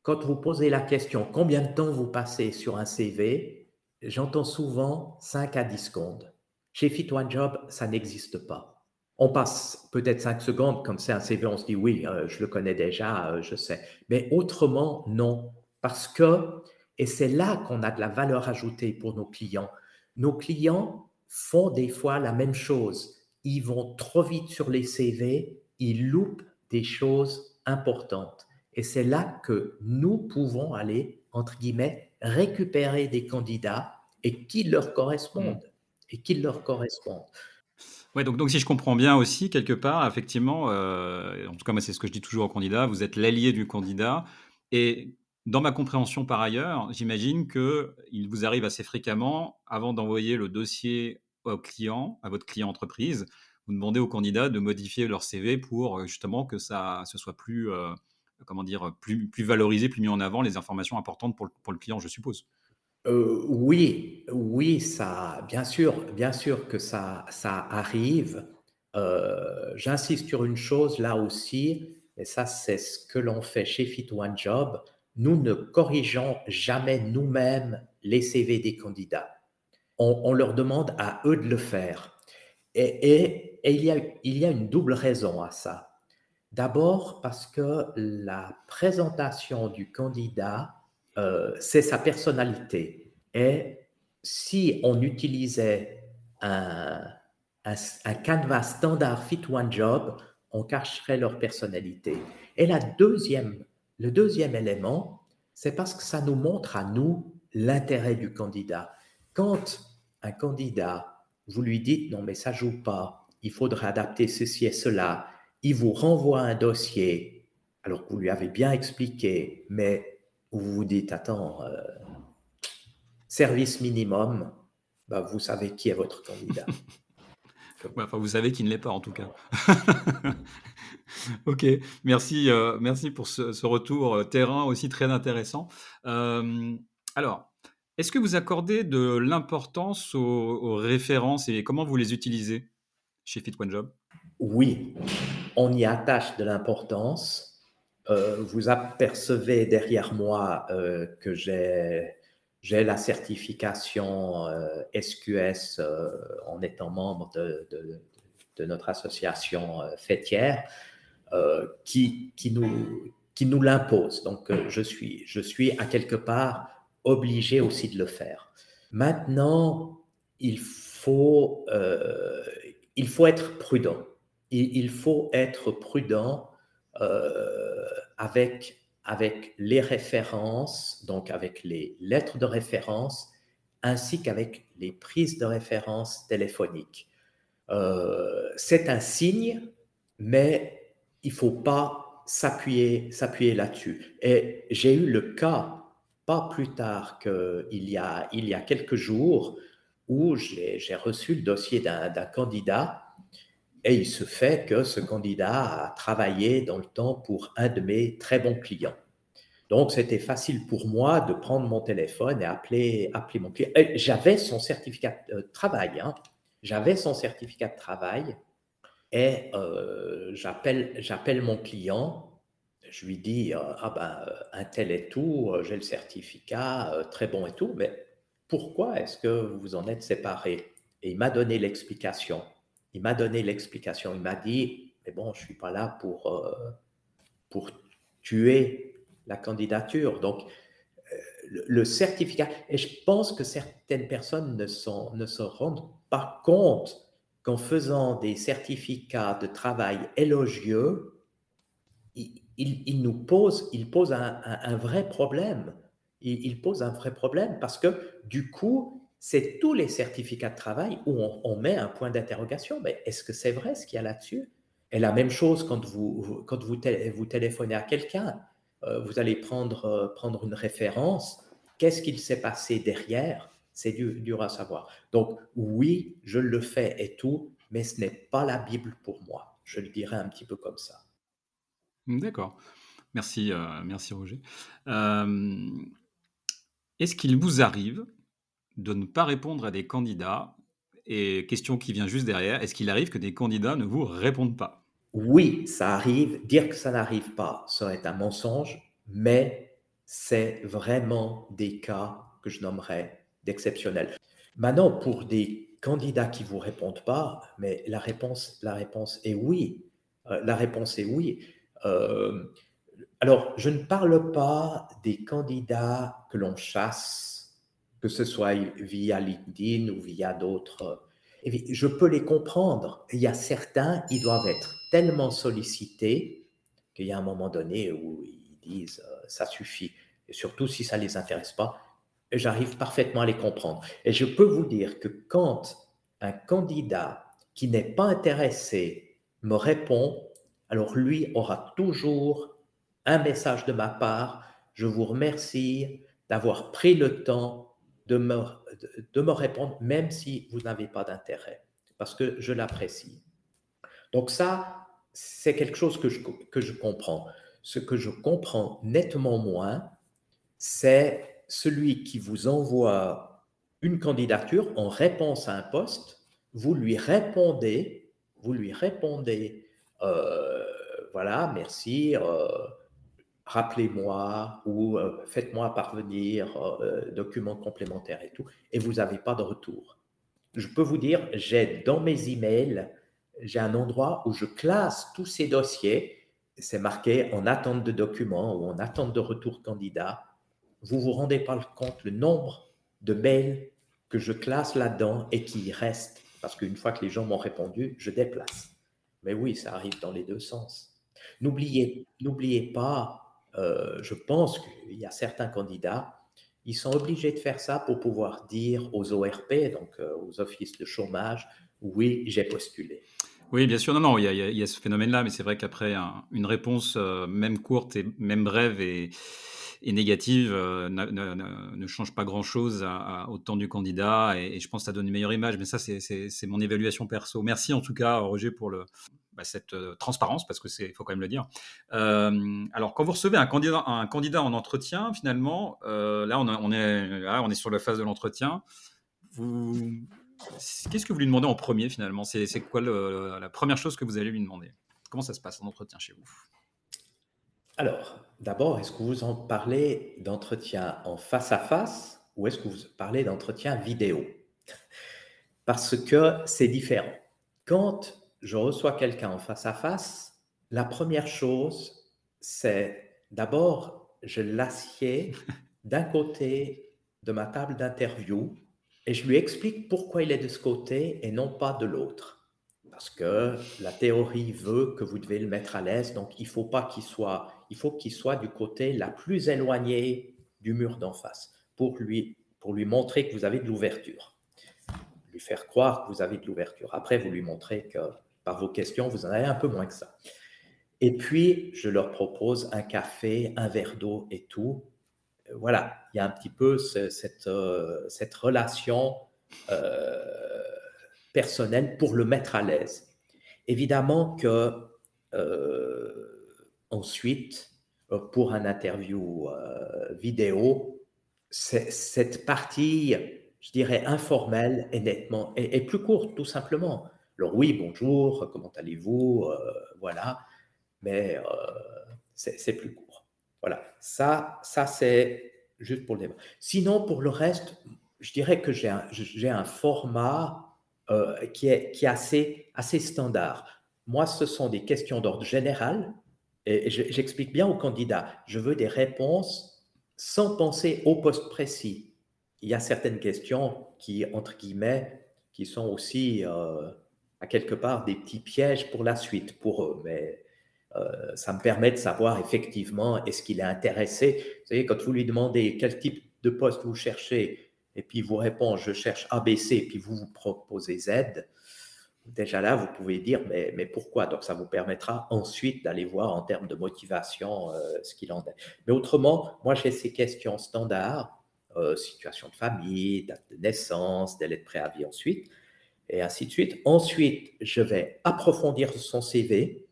Quand vous posez la question combien de temps vous passez sur un CV, j'entends souvent 5 à 10 secondes. Chez Fit One Job, ça n'existe pas. On passe peut-être cinq secondes, comme c'est un CV, on se dit oui, euh, je le connais déjà, euh, je sais. Mais autrement, non. Parce que, et c'est là qu'on a de la valeur ajoutée pour nos clients, nos clients font des fois la même chose. Ils vont trop vite sur les CV, ils loupent des choses importantes. Et c'est là que nous pouvons aller, entre guillemets, récupérer des candidats et qui leur correspondent. Mmh. Et qui leur correspondent. Ouais, donc, donc si je comprends bien aussi, quelque part, effectivement, euh, en tout cas, moi, c'est ce que je dis toujours aux candidats, vous êtes l'allié du candidat. Et dans ma compréhension par ailleurs, j'imagine qu'il vous arrive assez fréquemment, avant d'envoyer le dossier au client, à votre client entreprise, vous demandez aux candidats de modifier leur CV pour euh, justement que ça ce soit plus, euh, comment dire, plus, plus valorisé, plus mis en avant les informations importantes pour pour le client, je suppose. Euh, oui, oui, ça, bien sûr, bien sûr que ça, ça arrive. J'insiste sur une chose là aussi, et ça, c'est ce que l'on fait chez Fit One Job. Nous ne corrigeons jamais nous-mêmes les CV des candidats. On, leur demande à eux de le faire. Et, il, y a, une double raison à ça. D'abord parce que la présentation du candidat euh, c'est sa personnalité. Et si on utilisait un, un, canevas standard Fit One Job, on cacherait leur personnalité. Et la deuxième, le deuxième élément, c'est parce que ça nous montre à nous l'intérêt du candidat. Quand un candidat, vous lui dites non mais ça joue pas, il faudrait adapter ceci et cela, il vous renvoie un dossier alors que vous lui avez bien expliqué, mais vous vous dites, attends, euh, service minimum, bah, vous savez qui est votre candidat. enfin, vous savez qui ne l'est pas en tout cas. ok, merci, euh, merci pour ce, retour euh, terrain aussi très intéressant. Alors, est-ce que vous accordez de l'importance aux, références et comment vous les utilisez chez Fit One Job? Oui, on y attache de l'importance. Euh, vous apercevez derrière moi euh, que j'ai j'ai la certification SQS en étant membre de, de notre association fêtière qui, qui nous, qui nous l'impose. Donc, je, suis, je suis à quelque part obligé aussi de le faire. Maintenant, il faut, euh, il faut être prudent. Il, faut être prudent euh, avec, avec les références, donc avec les lettres de référence, ainsi qu'avec les prises de référence téléphoniques. Euh, c'est un signe, mais il faut pas s'appuyer s'appuyer là-dessus. Et j'ai eu le cas pas plus tard qu'il y a, il y a quelques jours où j'ai reçu le dossier d'un candidat et il se fait que ce candidat a travaillé dans le temps pour un de mes très bons clients. Donc, c'était facile pour moi de prendre mon téléphone et appeler, appeler mon client. J'avais son certificat de travail. Hein. J'avais son certificat de travail et euh, j'appelle mon client je lui dis euh, Ah ben, euh, un tel et tout, euh, j'ai le certificat, très bon et tout, mais pourquoi est-ce que vous en êtes séparés Et il m'a donné l'explication. Il m'a donné l'explication. Il m'a dit Mais bon, je ne suis pas là pour, pour tuer la candidature. Donc, le, certificat, et je pense que certaines personnes ne, sont, ne se rendent pas compte qu'en faisant des certificats de travail élogieux, il, nous pose, un, vrai problème. Il, pose un vrai problème parce que du coup, c'est tous les certificats de travail où on, met un point d'interrogation. Mais est-ce que c'est vrai ce qu'il y a là-dessus? Et la même chose quand vous, quand vous téléphonez à quelqu'un, euh, vous allez prendre, euh, prendre une référence. Qu'est-ce qu'il s'est passé derrière? C'est dur à savoir. Donc oui, je le fais et tout, mais ce n'est pas la Bible pour moi. Je le dirais un petit peu comme ça. D'accord. Merci, euh, merci Roger. est-ce qu'il vous arrive de ne pas répondre à des candidats? Et question qui vient juste derrière, est-ce qu'il arrive que des candidats ne vous répondent pas? Oui, ça arrive. Dire que ça n'arrive pas serait un mensonge, mais c'est vraiment des cas que je nommerais d'exceptionnels. Maintenant, pour des candidats qui vous répondent pas, mais la réponse, la réponse est oui. Euh, la réponse est oui. Euh, alors, je ne parle pas des candidats que l'on chasse, que ce soit via LinkedIn ou via d'autres. Je peux les comprendre. Il y a certains, ils doivent être tellement sollicités qu'il y a un moment donné où ils disent euh, ça suffit. Et surtout si ça ne les intéresse pas, j'arrive parfaitement à les comprendre. Et je peux vous dire que quand un candidat qui n'est pas intéressé me répond, alors lui aura toujours un message de ma part. Je vous remercie d'avoir pris le temps de me, de me répondre, même si vous n'avez pas d'intérêt, parce que je l'apprécie. Donc ça, c'est quelque chose que que je comprends. Ce que je comprends nettement moins, c'est celui qui vous envoie une candidature en réponse à un poste, vous lui répondez, vous lui répondez euh, voilà, merci, euh, rappelez-moi ou euh, faites-moi parvenir documents complémentaires et tout, et vous n'avez pas de retour. Je peux vous dire, j'ai dans mes emails, j'ai un endroit où je classe tous ces dossiers. C'est marqué en attente de documents ou en attente de retour candidat. Vous vous rendez pas compte le nombre de mails que je classe là-dedans et qui restent parce qu'une fois que les gens m'ont répondu, je déplace. Mais oui, ça arrive dans les deux sens. N'oubliez, pas, euh, je pense qu'il y a certains candidats, ils sont obligés de faire ça pour pouvoir dire aux ORP, donc euh, aux offices de chômage, oui, j'ai postulé. Oui, bien sûr, non, non, il y a, ce phénomène-là, mais c'est vrai qu'après, une réponse, euh, même courte et même brève et, négative, ne, change pas grand-chose au temps du candidat, et, je pense que ça donne une meilleure image, mais ça, c'est mon évaluation perso. Merci en tout cas, Roger, pour bah, cette transparence, parce que c'est, faut quand même le dire. alors, quand vous recevez un candidat, un candidat en entretien, finalement, là, on, est, là, on est sur la phase de l'entretien. Qu'est-ce que vous lui demandez en premier, finalement? C'est, quoi la première chose que vous allez lui demander? Comment ça se passe en entretien chez vous? Alors, d'abord, est-ce que vous en parlez d'entretien en face à face ou est-ce que vous parlez d'entretien vidéo? Parce que c'est différent. Quand je reçois quelqu'un en face à face, la première chose, c'est d'abord, je l'assieds d'un côté de ma table d'interview et je lui explique pourquoi il est de ce côté et non pas de l'autre. Parce que la théorie veut que vous devez le mettre à l'aise, donc il faut pas qu'il soit, il faut qu'il soit du côté la plus éloigné du mur d'en face pour lui, pour lui montrer que vous avez de l'ouverture. Lui faire croire que vous avez de l'ouverture. Après, vous lui montrez que par vos questions, vous en avez un peu moins que ça. Et puis, je leur propose un café, un verre d'eau et tout. Voilà, il y a un petit peu cette, euh, cette relation euh, personnelle pour le mettre à l'aise. Évidemment que euh, ensuite, pour un interview vidéo, cette partie, je dirais, informelle est nettement est plus courte, tout simplement. Alors oui, bonjour, comment allez-vous euh, Voilà, mais euh, c'est plus court. Voilà, ça, ça c'est juste pour le débat. Sinon, pour le reste, je dirais que j'ai un, un, format euh, qui est, qui assez, assez standard. Moi, ce sont des questions d'ordre général et j'explique bien aux candidats, je veux des réponses sans penser au poste précis. Il y a certaines questions qui, entre guillemets, qui sont aussi à quelque part des petits pièges pour la suite pour eux. Mais euh, ça me permet de savoir effectivement est-ce qu'il est intéressé. Vous savez, quand vous lui demandez quel type de poste vous cherchez, et puis il vous répond je cherche ABC, et puis vous vous proposez Z, déjà là, vous pouvez dire mais, pourquoi? Donc ça vous permettra ensuite d'aller voir en termes de motivation euh, ce qu'il en est. Mais autrement, moi j'ai ces questions standards, euh, situation de famille, date de naissance, délai de préavis ensuite et ainsi de suite. Ensuite, je vais approfondir son CV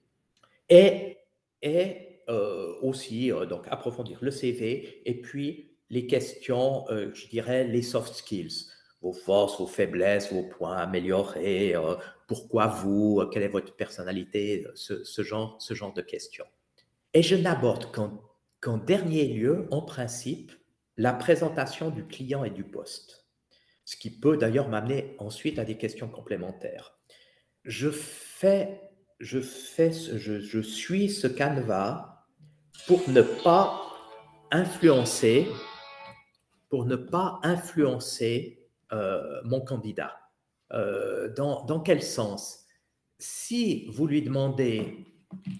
et, et euh, aussi donc approfondir le CV et puis les questions, je dirais les soft skills, vos forces, vos faiblesses, vos points améliorés, pourquoi vous, quelle est votre personnalité, ce, genre, ce genre de questions. Et je n'aborde qu'en dernier lieu, en principe, la présentation du client et du poste ce qui peut d'ailleurs m'amener ensuite à des questions complémentaires. Je fais, je fais, je, je suis ce canevas pour ne pas influencer, pour ne pas influencer euh, mon candidat. Euh, dans, dans, quel sens? Si vous lui demandez,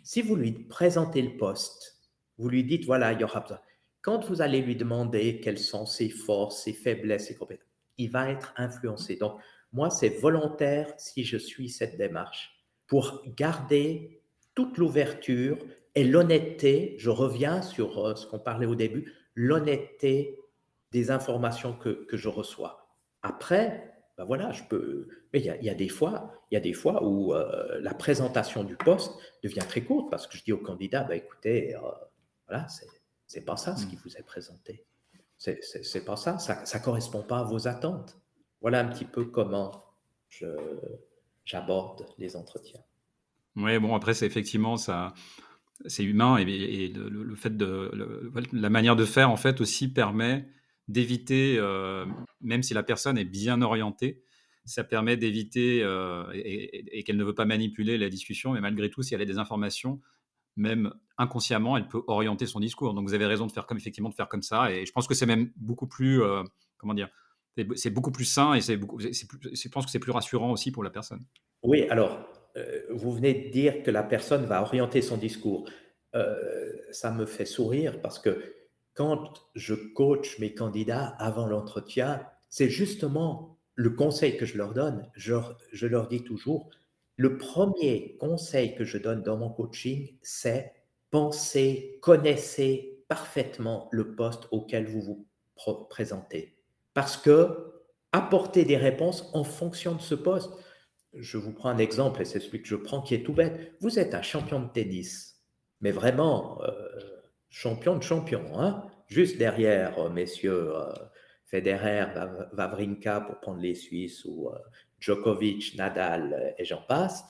si vous lui présentez le poste, vous lui dites voilà, il y aura besoin. Quand vous allez lui demander quelles sont ses forces, ses faiblesses, ses compétences, il va être influencé. Donc, moi, c'est volontaire si je suis cette démarche pour garder toute l'ouverture et l'honnêteté. Je reviens sur euh, ce qu'on parlait au début, l'honnêteté des informations que, que, je reçois. Après, ben voilà, je peux. Mais il y, a, des fois, il y a des fois où euh, la présentation du poste devient très courte parce que je dis au candidat, ben écoutez, euh, voilà, c'est pas ça ce qui mmh. vous est présenté. C'est pas ça, ça ne correspond pas à vos attentes. Voilà un petit peu comment j'aborde les entretiens. Oui, bon, après, c'est effectivement ça. C'est humain et, le, fait de la manière de faire en fait aussi permet d'éviter, euh, même si la personne est bien orientée, ça permet d'éviter euh, et, qu'elle ne veut pas manipuler la discussion, mais malgré tout, si elle a des informations, même inconsciemment, elle peut orienter son discours. Donc vous avez raison de faire comme effectivement de faire comme ça. Et je pense que c'est même beaucoup plus, euh, comment dire, c'est beaucoup plus sain et c'est beaucoup, je pense que c'est plus rassurant aussi pour la personne. Oui, alors vous venez de dire que la personne va orienter son discours. Ça me fait sourire parce que quand je coach mes candidats avant l'entretien, c'est justement le conseil que je leur donne. je leur dis toujours, le premier conseil que je donne dans mon coaching, c'est pensez, connaissez parfaitement le poste auquel vous vous présentez. Parce que apporter des réponses en fonction de ce poste. je vous prends un exemple, et c'est celui que je prends qui est tout bête. Vous êtes un champion de tennis, mais vraiment champion de champion, hein juste derrière, messieurs Federer, Wawrinka pour prendre les Suisses, ou Djokovic, Nadal, et j'en passe.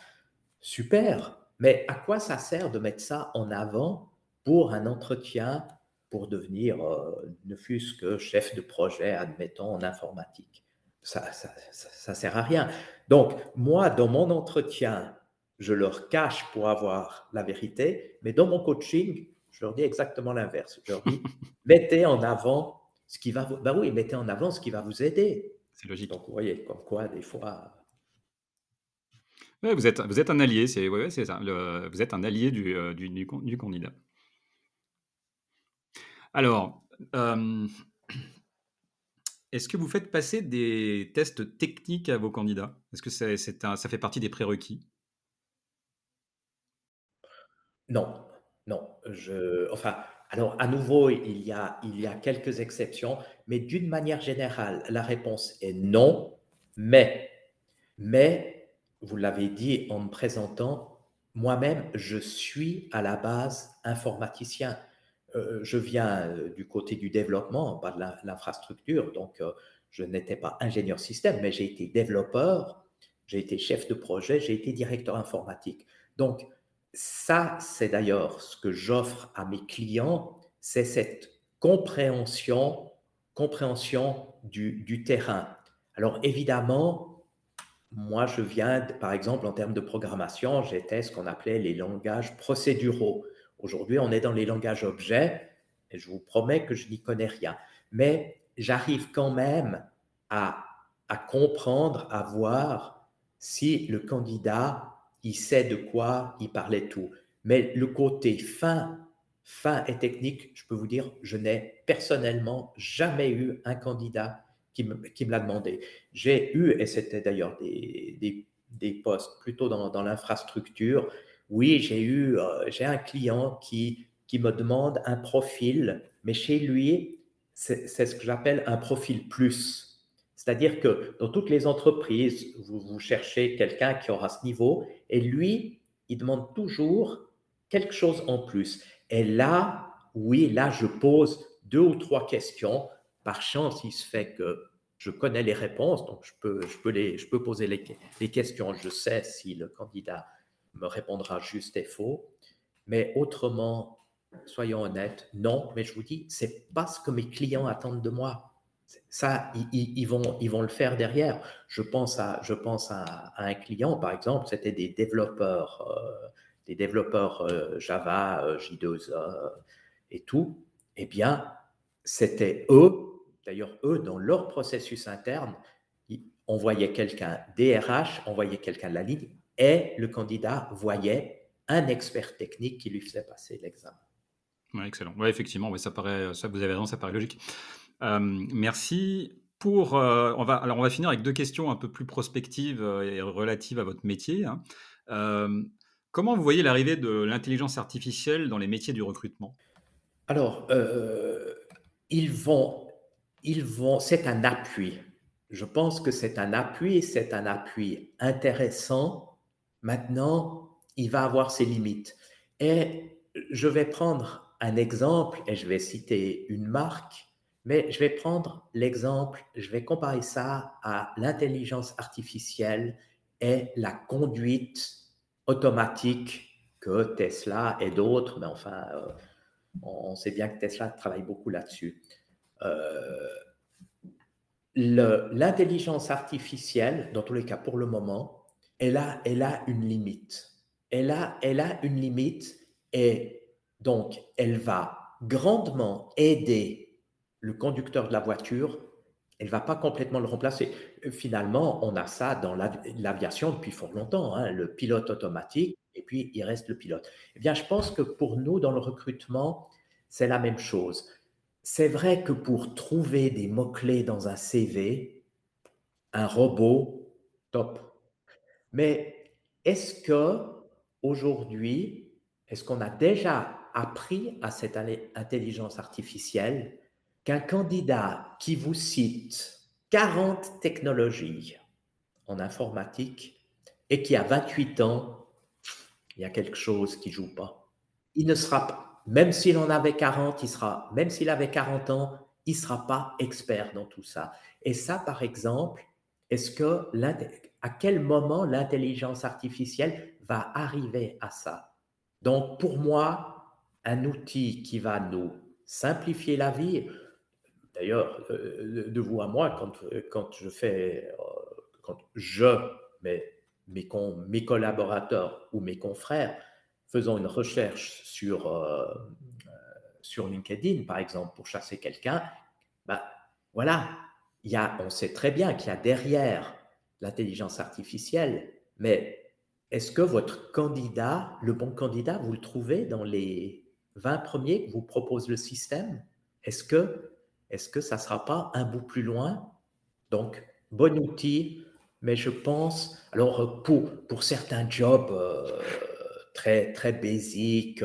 Super, mais à quoi ça sert de mettre ça en avant pour un entretien pour devenir, euh, ne fût-ce que chef de projet, admettons, en informatique? Ça ne sert à rien. Donc, moi, dans mon entretien, je leur cache pour avoir la vérité, mais dans mon coaching, je leur dis exactement l'inverse. Je leur dis, mettez en avant ce qui va vous... Ben oui, mettez en avant ce qui va vous aider. C'est logique. Donc, vous voyez, comme quoi, des fois, vous êtes, vous êtes un allié, c'est ouais, ça. vous êtes un allié du, euh, du, du, candidat. Alors, euh, est-ce que vous faites passer des tests techniques à vos candidats? Est-ce que c'est, ça fait partie des prérequis? Non, non. Je, enfin, alors à nouveau, il y a, il y a quelques exceptions, mais d'une manière générale, la réponse est non. Mais, mais vous l'avez dit en me présentant, moi-même, je suis à la base informaticien. Euh, je viens euh, du côté du développement, pas de l'infrastructure, donc euh, je n'étais pas ingénieur système, mais j'ai été développeur, j'ai été chef de projet, j'ai été directeur informatique. Donc ça, c'est d'ailleurs ce que j'offre à mes clients, c'est cette compréhension, compréhension du, terrain. Alors évidemment, moi, je viens, par exemple, en termes de programmation, j'étais ce qu'on appelait les langages procéduraux. Aujourd'hui, on est dans les langages objets, et je vous promets que je n'y connais rien. Mais j'arrive quand même à, à, comprendre, à voir si le candidat, il sait de quoi il parlait tout. Mais le côté fin, fin et technique, je peux vous dire, je n'ai personnellement jamais eu un candidat qui me, l'a demandé. J'ai eu, et c'était d'ailleurs des, des, postes plutôt dans, dans l'infrastructure, oui, j'ai eu, euh, j'ai un client qui, qui me demande un profil, mais chez lui, c'est ce que j'appelle un profil plus. C'est-à-dire que dans toutes les entreprises, vous, cherchez quelqu'un qui aura ce niveau, et lui, il demande toujours quelque chose en plus. Et là, oui, là, je pose deux ou trois questions par chance, il se fait que je connais les réponses, donc je peux, je peux, les, je peux poser les, les questions. Je sais si le candidat me répondra juste et faux. Mais autrement, soyons honnêtes, non. Mais je vous dis, c'est pas ce que mes clients attendent de moi. Ça, ils, vont, ils vont le faire derrière. Je pense à, je pense à, un client, par exemple, c'était des développeurs, euh, des développeurs euh, Java, euh, J2E et tout. Eh bien, c'était eux, d'ailleurs eux, dans leur processus interne, on voyait quelqu'un DRH, on voyait quelqu'un de la ligne, et le candidat voyait un expert technique qui lui faisait passer l'examen. Ouais, excellent. Ouais, effectivement, ça paraît, ça, vous avez raison, ça paraît logique. Merci. Pour, on va, alors on va finir avec deux questions un peu plus prospectives et relatives à votre métier. Hein. comment vous voyez l'arrivée de l'intelligence artificielle dans les métiers du recrutement? Alors, ils vont, ils vont, c'est un appui. Je pense que c'est un appui, c'est un appui intéressant. Maintenant, il va avoir ses limites. Et je vais prendre un exemple et je vais citer une marque, mais je vais prendre l'exemple, je vais comparer ça à l'intelligence artificielle et la conduite automatique que Tesla et d'autres, mais enfin, euh, on sait bien que Tesla travaille beaucoup là-dessus. Euh, l'intelligence artificielle, dans tous les cas pour le moment, elle a, elle a une limite. Elle a, elle a une limite et donc elle va grandement aider le conducteur de la voiture. Elle ne va pas complètement le remplacer. Finalement, on a ça dans l'aviation depuis fort longtemps, hein, le pilote automatique, et puis il reste le pilote. Eh bien, je pense que pour nous, dans le recrutement, c'est la même chose. C'est vrai que pour trouver des mots-clés dans un CV, un robot, top. Mais est-ce que aujourd'hui, est-ce qu'on a déjà appris à cette intelligence artificielle qu'un candidat qui vous cite 40 technologies en informatique et qui a 28 ans, il y a quelque chose qui joue pas. Il ne sera pas, même s'il en avait 40, il sera, même s'il avait 40 ans, il sera pas expert dans tout ça. Et ça, par exemple, est-ce que à quel moment l'intelligence artificielle va arriver à ça? Donc, pour moi, un outil qui va nous simplifier la vie. D'ailleurs, euh, de vous à moi, quand, quand je fais, euh, quand je, mais mes, mes collaborateurs ou mes confrères, faisons une recherche sur, euh, sur LinkedIn, par exemple, pour chasser quelqu'un, bah, voilà, il y a, on sait très bien qu'il y a derrière l'intelligence artificielle, mais est-ce que votre candidat, le bon candidat, vous le trouvez dans les 20 premiers que vous propose le système? Est-ce que, est que ça ne sera pas un bout plus loin? Donc, bon outil, mais je pense, alors pour, certains jobs euh, très, très basiques,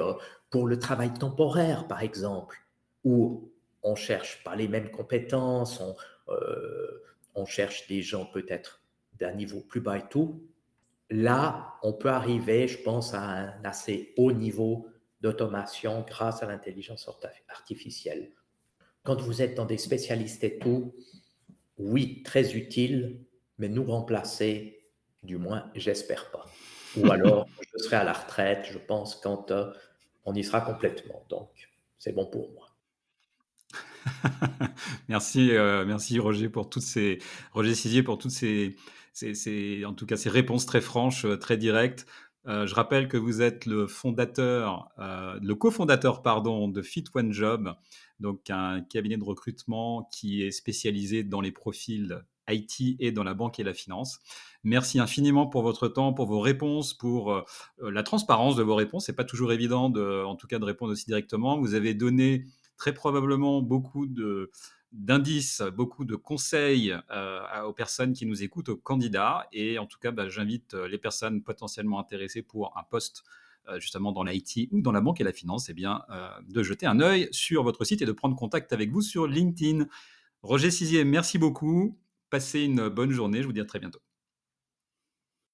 pour le travail temporaire par exemple, où on cherche pas les mêmes compétences, on, euh, on cherche des gens peut-être d'un niveau plus bas et tout. Là, on peut arriver, je pense, à un assez haut niveau d'automation grâce à l'intelligence artificielle. Quand vous êtes dans des spécialistes et tout, oui, très utile, mais nous remplacer, du moins, j'espère pas. Ou alors, je serai à la retraite, je pense, quand euh, on y sera complètement. Donc, c'est bon pour moi. merci, euh, merci Roger pour toutes ces Roger Sizier pour toutes ces, en tout cas ces réponses très franches, euh, très directes. Euh, je rappelle que vous êtes le fondateur, le cofondateur pardon de Fit One Job, donc un cabinet de recrutement qui est spécialisé dans les profils IT et dans la banque et la finance. Merci infiniment pour votre temps, pour vos réponses, pour la transparence de vos réponses. C'est pas toujours évident, de, en tout cas, de répondre aussi directement. Vous avez donné très probablement beaucoup de d'indices, beaucoup de conseils euh, aux personnes qui nous écoutent, aux candidats. Et en tout cas, bah, j'invite euh, les personnes potentiellement intéressées pour un poste euh, justement dans l'IT ou dans la banque et la finance, eh bien, de jeter un œil sur votre site et de prendre contact avec vous sur LinkedIn. Roger Sizier, merci beaucoup. Passez une bonne journée. Je vous dis à très bientôt.